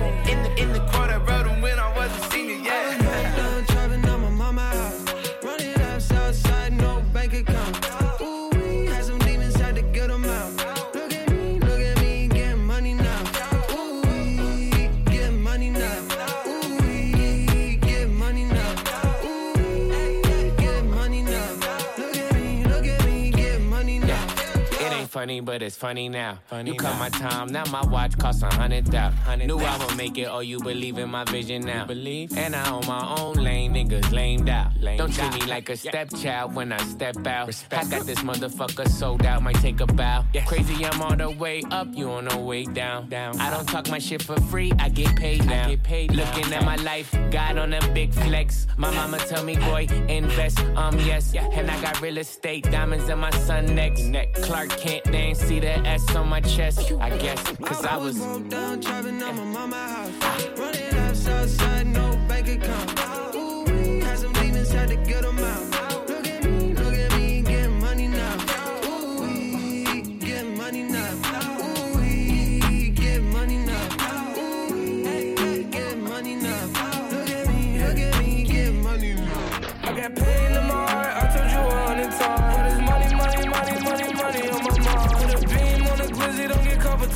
Speaker 29: Funny, but it's funny now. you cut my time, now my watch costs a hundred thousand. Knew I would make it, oh, you believe in my vision now. Believe? And I own my own lane, niggas lamed out. Don't treat me like a stepchild when I step out. Respect. I got this motherfucker sold out, might take a bow. Crazy, I'm on the way up, you on the way down. down. I don't talk my shit for free, I get paid now. Get paid Looking at my life, God on a big flex. My mama tell me, boy, invest, um, yes. And I got real estate, diamonds in my son next. Clark Kent, they ain't see the S on my chest, I guess. Cause I was.
Speaker 18: down, driving on my mama house. Running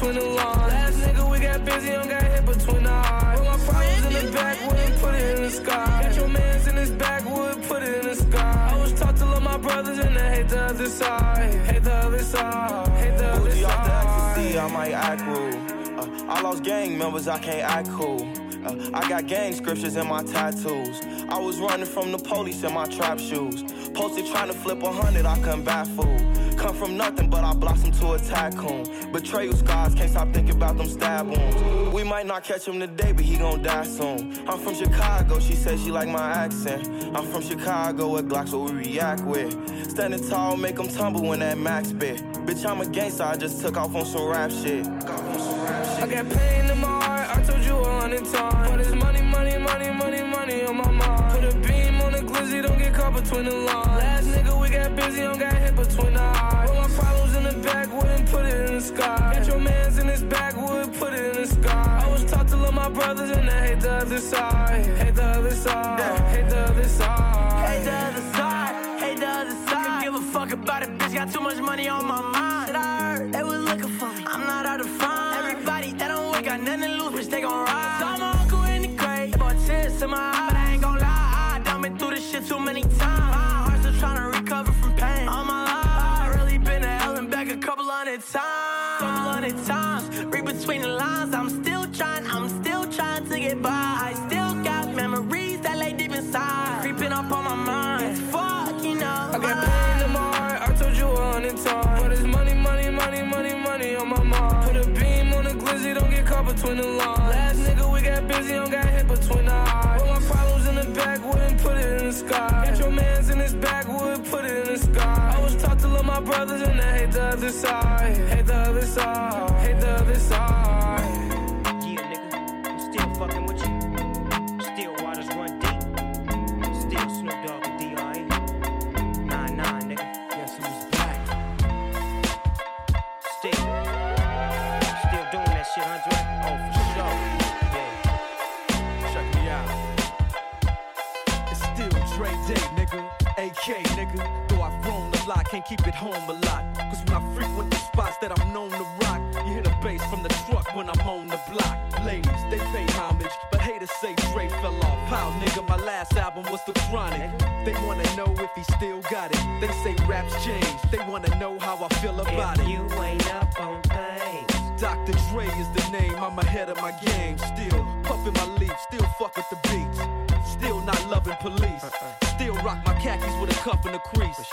Speaker 14: between the lines. Last nigga, we got busy, don't got hit between the eyes. Put my problems in the backwood, put it in the sky. Get your mans in this backwood, put it in the sky. I was taught to love my brothers and I hate the other side. Hate the other side, hate the other
Speaker 30: off the
Speaker 14: side.
Speaker 30: ecstasy, I might act rude. Uh, I lost gang members, I can't act cool. Uh, I got gang scriptures in my tattoos. I was running from the police in my trap shoes. Posted trying to flip a hundred, I couldn't bat fool. Come from nothing, but I blossomed to a tycoon. Betrayal scars, can't stop thinking about them stab wounds. We might not catch him today, but he gon' die soon. I'm from Chicago, she says she like my accent. I'm from Chicago, what Glocks what we react with. Standing tall, make them tumble when that max bit. Bitch, I'm a gangster, I just took off on some rap shit.
Speaker 14: I got pain in my heart, I told you a hundred times. But it's money, money, money, money, money on my mind. Between the lines. Last nigga, we got busy, don't got hit between the eyes. Put my problems in the backwood and put it in the sky. Get your mans in this backwood, put it in the sky. I was taught to love my brothers and I hate the other side. Hate the other side, hate the other side.
Speaker 12: Hate the other side, hate the other side. Give a fuck about it, bitch. Got too much money on my mind. Shit, I heard they was looking for me. I'm not out to find. Everybody that don't work got nothing to lose, bitch. They gon' ride. Saw my uncle in the grave, bought tears in my eye, but I ain't gon' lie. I done been through this shit too many times. Times. Couple hundred times. Read between the lines. I'm still trying. I'm still trying to get by. I still got memories that lay deep inside, creeping up on my mind. It's fuck, you know.
Speaker 14: I got pain in my heart, I told you a hundred times. But it's money, money, money, money, money on my mind. Put a beam on the glizzy, don't get caught between the lines. Last nigga, we got busy, don't got hit between the eyes. Put my problems in the backwood and put it in the sky. Get your mans in this backwood, put it in the my brothers and I hate the other side. Hate the other side, hate the other side.
Speaker 31: Can't keep it home a lot. Cause when I frequent the spots that I'm known to rock, you hear the bass from the truck when I'm on the block. Ladies, they pay homage, but haters say Dre fell off. How, nigga, my last album was The Chronic. They wanna know if he still got it. They say raps change, they wanna know how I feel about it.
Speaker 32: You ain't up on things.
Speaker 31: Dr. Dre is the name, I'm ahead of my game. Still puffin' my leaf, still fuck with the beats. Still not loving police. Uh-uh. Still rock my khakis with a cuff and a crease.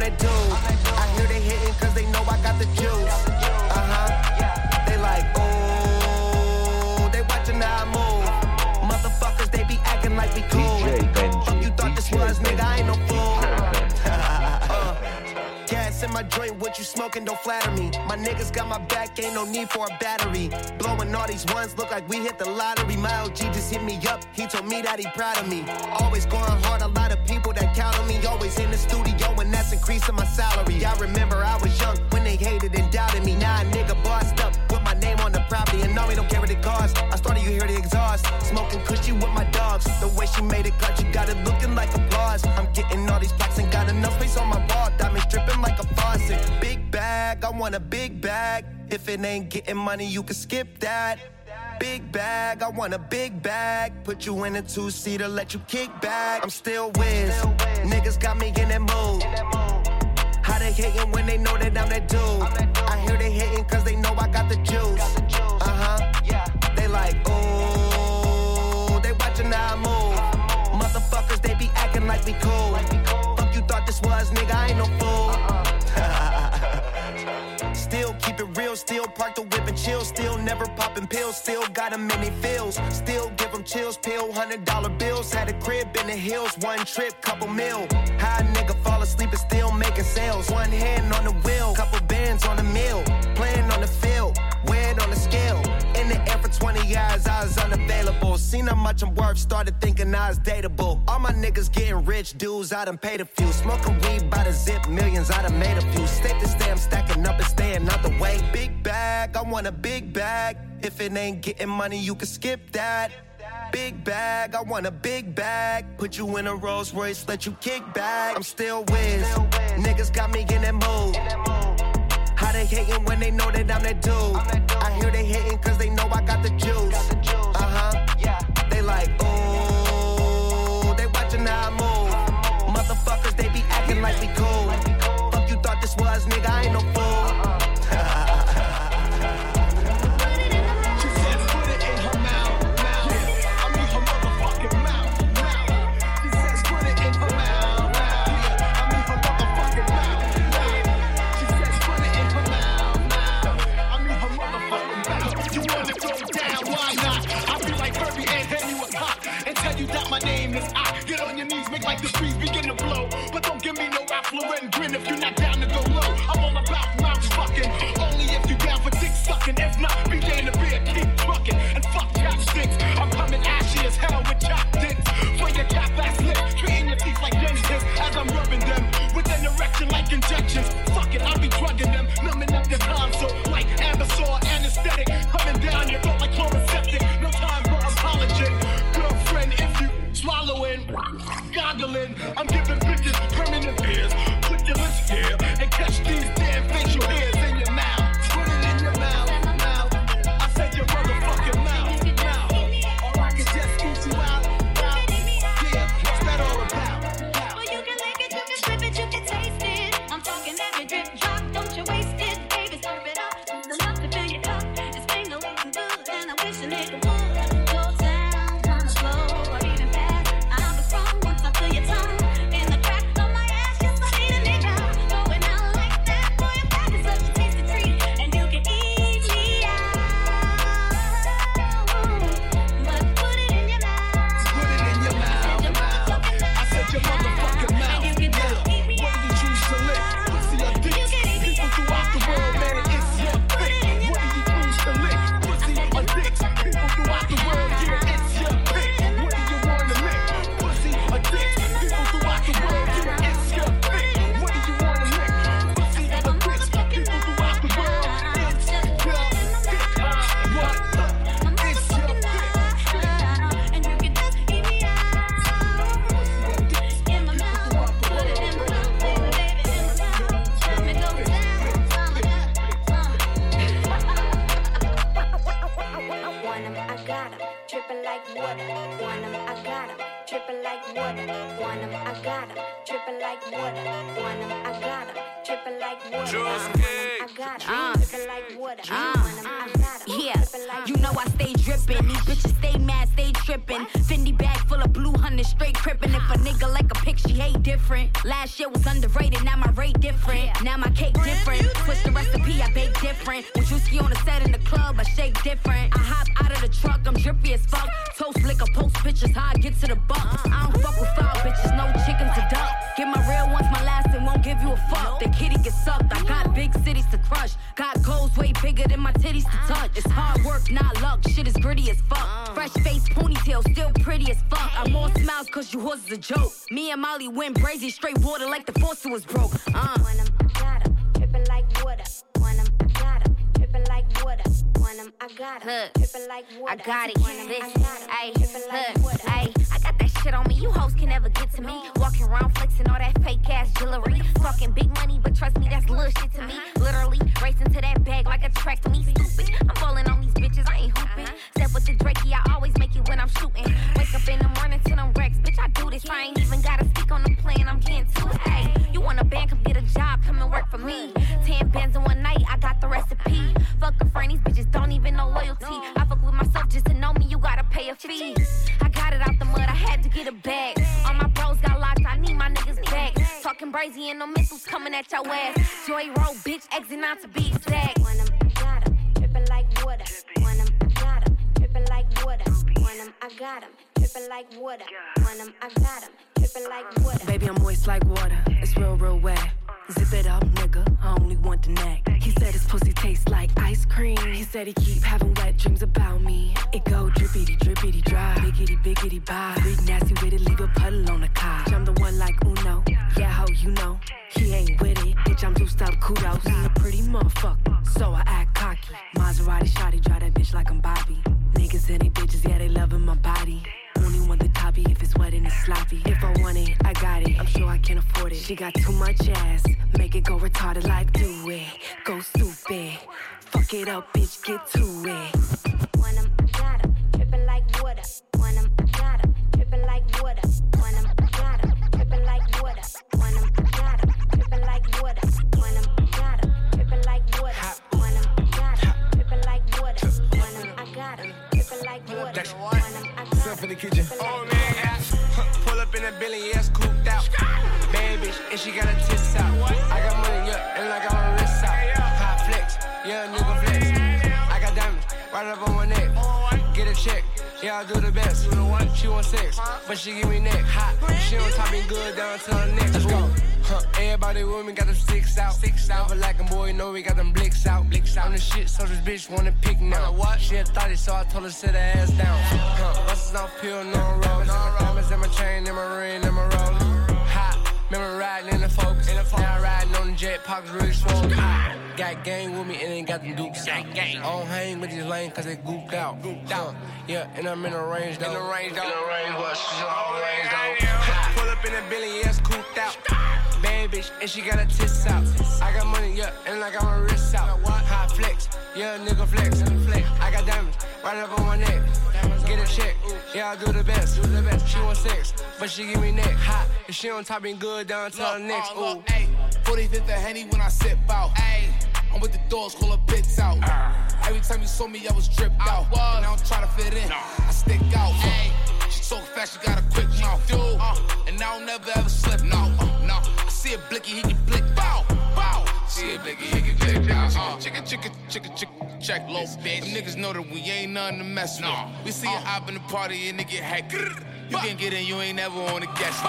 Speaker 3: that I'm my joint, what you smoking, don't flatter me. My niggas got my back, ain't no need for a battery. Blowing all these ones, look like we hit the lottery. My OG just hit me up, he
Speaker 33: told me that he proud of me. Always going hard, a lot of people that count on me. Always in the studio, and that's increasing my salary. I remember I was young when they hated and doubted me. Now a nigga bossed and now we don't care what it. I started, you hear the exhaust. Smoking cushy with my dogs. The way she made it cut, you got it looking like applause. I'm getting all these plaques and got enough space on my ball. Diamonds dripping like a faucet. Big bag, I want a big bag. If it ain't getting money, you can skip that. Big bag, I want a big bag. Put you in a two seater, let you kick back. I'm still whiz. Niggas got me in that mood. How they hating when they know that I'm that dude? I hear they hating cause they know I got the juice. Be acting still park the whip and chill, still never popping pills, still got in they feels, still give them chills, pill, hundred dollar bills, had a crib in the hills, one trip, couple mil. High nigga fall asleep and still making sales, one hand on the wheel, couple bands on the mill, playing on the field, weighed on the scale. In the air for 20 years, I was unavailable. Seen how much I'm worth, started thinking I was dateable. All my niggas getting rich, dudes, I done paid a few. Smoking weed by the zip, millions, I done made a few. Stay to stay, I'm stacking up and staying out the way. Big bag, I want a big bag. If it ain't getting money, you can skip that. Big bag, I want a big bag. Put you in a Rolls Royce, let you kick back. I'm still whiz. Niggas got me in that mood. How they hating when they know that I'm that dude? I hear they hating cause they know I got the juice. Uh huh. Yeah. They like, ooh. They watching how I move. Motherfuckers, they be acting like we cool. Fuck you thought this was, nigga, I ain't no fool.
Speaker 34: Make like the trees begin to blow. But don't give me no affluent grin if you're not down to go low. I'm all about mouth fucking. Only if you down for dick sucking. If not, be damn the beer,
Speaker 35: kudos. He a pretty motherfucker, so I act cocky. Maserati shotty, drive that bitch like I'm Bobby. Niggas and they bitches, yeah, they loving my body. Only want the toppy if it's wet and it's sloppy. If I want it, I got it. I'm sure I can afford it. She got too much ass. Make it go retarded like do it. Go stupid. Fuck it up, bitch, get to it.
Speaker 27: The kitchen. Oh man, pull up in a Billy, yeah, it's cooped out. Bad bitch, and she got her tits out. I got money, yeah, and I got my wrists out. High flex, yeah, nigga flex. I got diamonds right up on my neck. Get a check, yeah, I do the best. She want sex, but she give me neck hot. She on top me good down to her neck. Let's go. Huh, everybody with me got them sticks out. Six out. Never like 'em, boy, know we got them blicks out. Blicks out. On the shit, so this bitch wanna pick now. What? She thought thotty, so I told her sit her ass down. Huh, buses off pill, no roll. Diamonds in my chain, in my ring, in my roller. Hot, remember riding in the focus. Now riding on the jet, pockets really swollen. Got gang with me and ain't got them dukes out. I don't hang with these lanes cause they gooped out. Gooped out. Yeah, and I'm in the range though. In the range though. In the range, what? She's all range though. Pull up in a Billy, yeah, it's cooped out. Bad bitch, and she got her tits out. I got money, yeah, and I got my wrists out. High flex, yeah, nigga flex. I got diamonds right up on my neck. Get a check, yeah, I do the best. Do the best. She want sex, but she give me neck hot. And she on top, been good down to the next. Ooh.
Speaker 20: 45th of Henny when I sip out. I'm with the dogs, call her bits out. Every time you saw me, I was dripped out. And I don't try to fit in, I stick out. She so fast, she got a quick mouth. Uh, and I don't never ever slip, no. Uh, no. I see a blicky, he can blick, bow, bow. See a blicky, he can blick, bow. Uh, chicka, chicka, chicka, chicka, check, low bitch. Them niggas know that we ain't nothing to mess with. We see you hop in the party and it get hacked. You can get in, you ain't never on the guest.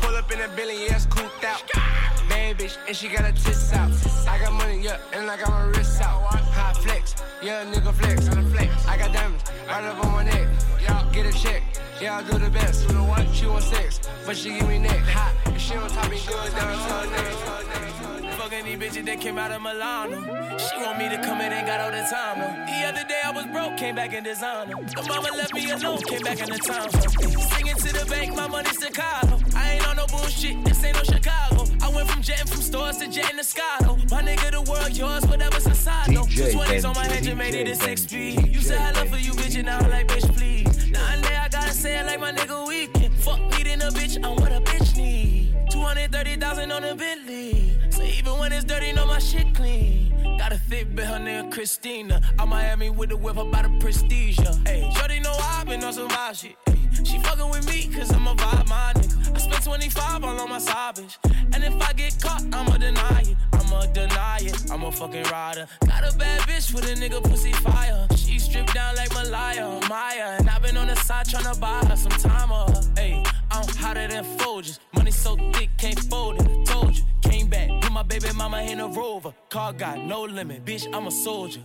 Speaker 27: Pull up in a Billy, yeah, it's cooped out. Bad bitch, and she got her tits out. I got money, yeah, and I got my wrists out. High flex, yeah, nigga flex. I got diamonds right up on my neck. Get a check, yeah, I do the best. She want sex, but she give me neck hot. And she on top, me good down to her neck.
Speaker 3: These bitches that came out of Milano. She want me to come in, ain't got all the time. No. The other day I was broke, came back in designer. The mama left me alone, came back in the town. Singing to the bank, my money's Chicago. I ain't on no bullshit, this ain't no Chicago. I went from jetting from stores to jetting to Scotto. My nigga, the world yours, whatever's inside. No,
Speaker 36: DJ
Speaker 3: 20s on my head, you made it to 6 speed. You said I love for you, bitch, and now I'm like, bitch, please. Now and there, I gotta say it like my nigga weekend. Fuck needing a bitch, I'm what a bitch need. 230,000 on a Bentley. When it's dirty, know my shit clean. Got a thick bitch, her name Christina. I'm Miami with the whip about the prestige. Hey, Shorty know I been on some wild shit. Ayy, she fucking with me cause I'm a vibe, my nigga. I spent 25 all on my side bitch. And if I get caught, I'ma deny it. I'ma deny it. I'm a fucking rider. Got a bad bitch with a nigga pussy fire. She stripped down like Malaya, Maya. And i been on the side tryna buy her some time. Uh. Hey, I'm hotter than Folgers. Money so thick, can't fold it. I told you. Back, put
Speaker 27: my baby mama in a rover. Car got no limit, bitch, I'm a soldier.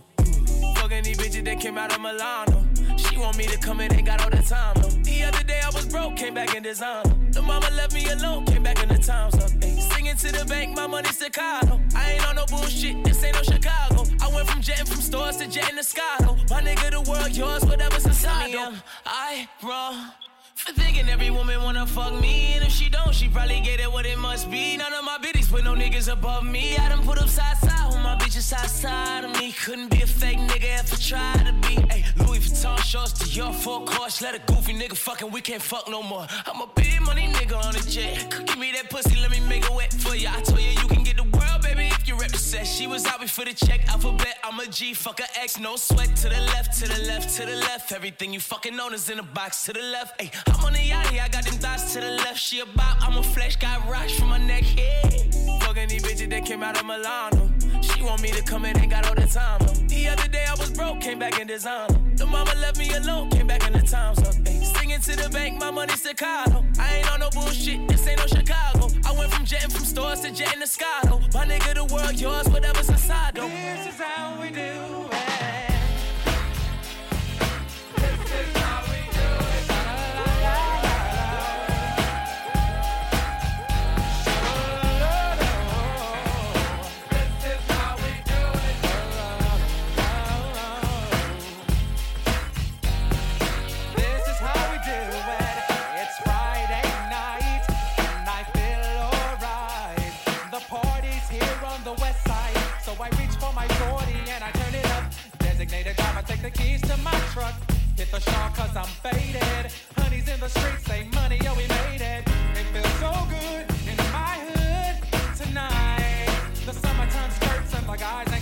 Speaker 27: Fucking these bitches that came out of Milano. She want me to come in, ain't got all the time, no. The other day I was broke, came back in designer. The mama left me alone, came back in the times up. Ay, singing to the bank, my money Chicago. I ain't on no bullshit, this ain't no Chicago. I went from jetting from stores to jetting to Scotto. My nigga, the world yours, whatever's inside, though. I wrong. For thinking every woman wanna fuck me, and if she don't, she probably get it what it must be. None of my bitches put no niggas above me. I done put up side side with my bitches side side of me. Couldn't be a fake nigga if I tried to be. Ay, Louis Vuitton shorts to your full course. Let a goofy nigga fucking, we can't fuck no more. I'm a big money nigga on a jet. Give me that pussy, let me make it wet for ya. I told you you can if. She was out before the check, alphabet. I'm a G, fuck a X, no sweat. To the left, to the left, to the left. Everything you fucking own is in a box to the left. Ay, I'm on the yachty, I got them thoughts to the left. She a about, I'm a flesh, got rocks from my neck, yeah. Fucking these bitches that came out of Milano. She want me to come in, ain't got all the time. The other day I was broke, came back in designer. The mama left me alone, came back in the times up. Ay, singing to the bank, my money Chicago. I ain't on no bullshit, this ain't no Chicago. I went from jetting from stores to jetting to Scotto. My nigga, the world yours, whatever's inside.
Speaker 37: This is how we do the shawl cause I'm faded. Honey's in the streets, say money, oh, we made it. It feels so good in my hood tonight. The summertime skirts and the guys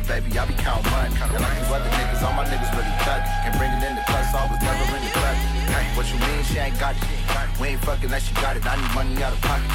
Speaker 38: baby. I be count money. And like these other niggas, all my niggas really. Can bring it in the club, so I was never in the club. Hey, what you mean? She ain't got it. We ain't fucking unless she got it. I need money out of pocket.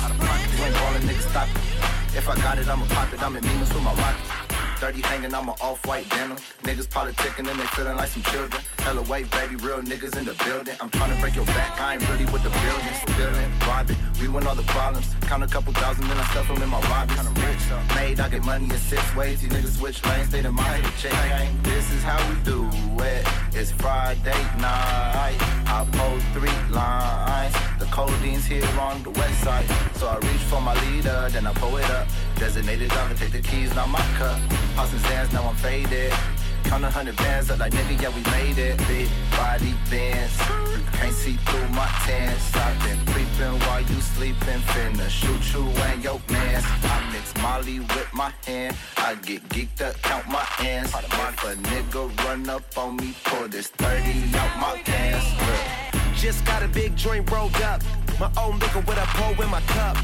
Speaker 38: You ain't ballin', niggas stop it. If I got it, I'ma pop it. I'm in Nemus with my rocket. 30 hanging, I'm an off-white denim. Niggas politicking and they feeling like some children. Hella white, baby, real niggas in the building. I'm trying to break your back, I ain't really with the buildings. Stealing, robbing, we win all the problems. Count a couple thousand, then I stuff them in my robbers. Kinda rich, made, I get money in six ways. These niggas switch lanes, they the mind to change. This is how we do it. It's Friday night. I pull three lines. The codeine's here on the west side. So I reach for my leader, then I pull it up. Designated driver, take the keys, not my cup. Passing sands, now I'm faded. Count a hundred bands up like nigga, yeah, we made it. Big body bands. Can't see through my tan. I've been creeping while you sleeping. Finna shoot you and your mans. I mix Molly with my hand. I get geeked up, count my ends. If a nigga run up on me, pull this 30 out my pants.
Speaker 33: Just got a big joint rolled up. My own liquor with a pole in my cup.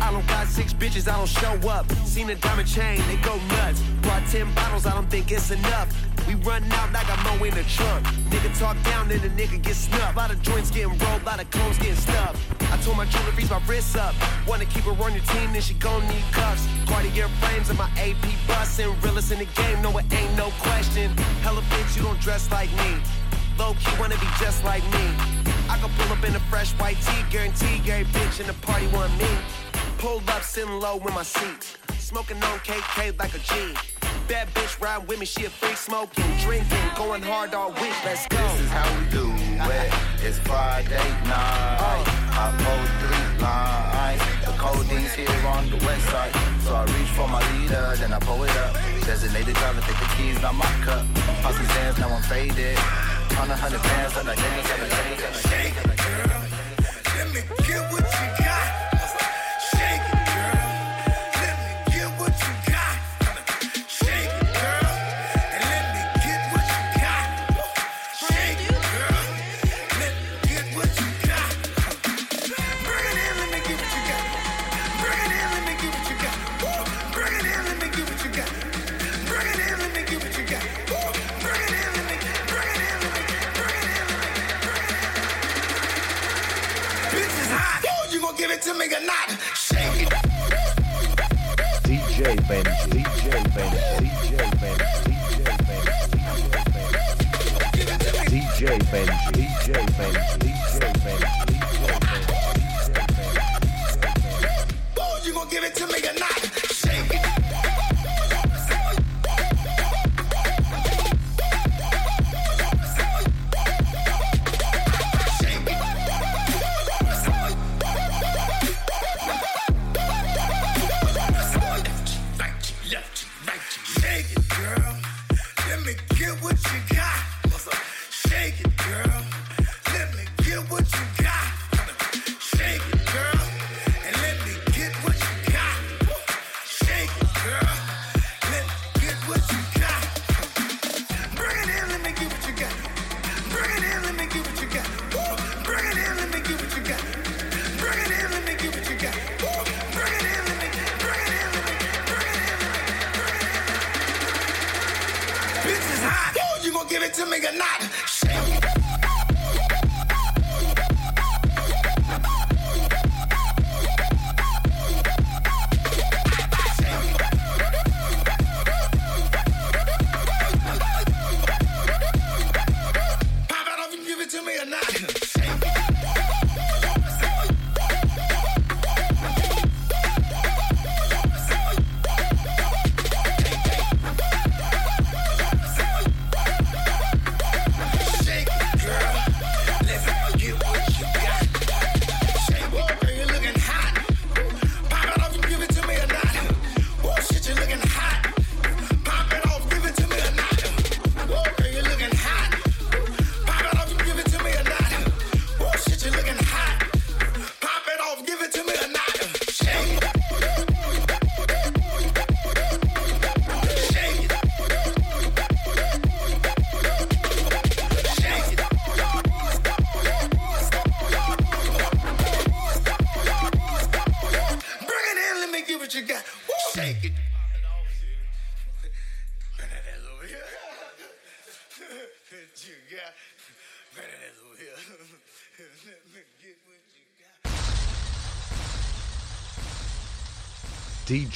Speaker 33: I don't got six bitches, I don't show up. Seen a diamond chain, they go nuts. Brought ten bottles, I don't think it's enough. We run out, I got more in the trunk. Nigga talk down, then the nigga get snuffed. Lot of joints getting rolled, lot of clones getting stuffed. I told my jewelry freeze my wrists up. Wanna keep her on your team, then she gon' need cuffs. Cartier frames and my AP bustin'. Realest in the game, no, it ain't no question. Hella bitch, you don't dress like me. Low key wanna be just like me. I can pull up in a fresh white tee, guarantee every bitch in the party want me. Pulled up, sitting low in my seat. Smoking on KK like a G. Bad bitch ride with me, she a freak smoking, drinking, going hard all week. Let's go.
Speaker 38: This is how we do it. It's Friday night. I pull three lines. The codeine's here on the west side. So I reach for my leader, then I pull it up. Designated driver, take the keys, not my cup. Passing sands, now I'm faded. Count a hundred bands, like niggas, like niggas, like niggas.
Speaker 39: Let me get what you got. gonna give it to me or not? It.
Speaker 3: DJ baby, DJ baby, DJ baby, DJ baby, DJ baby, DJ
Speaker 39: baby.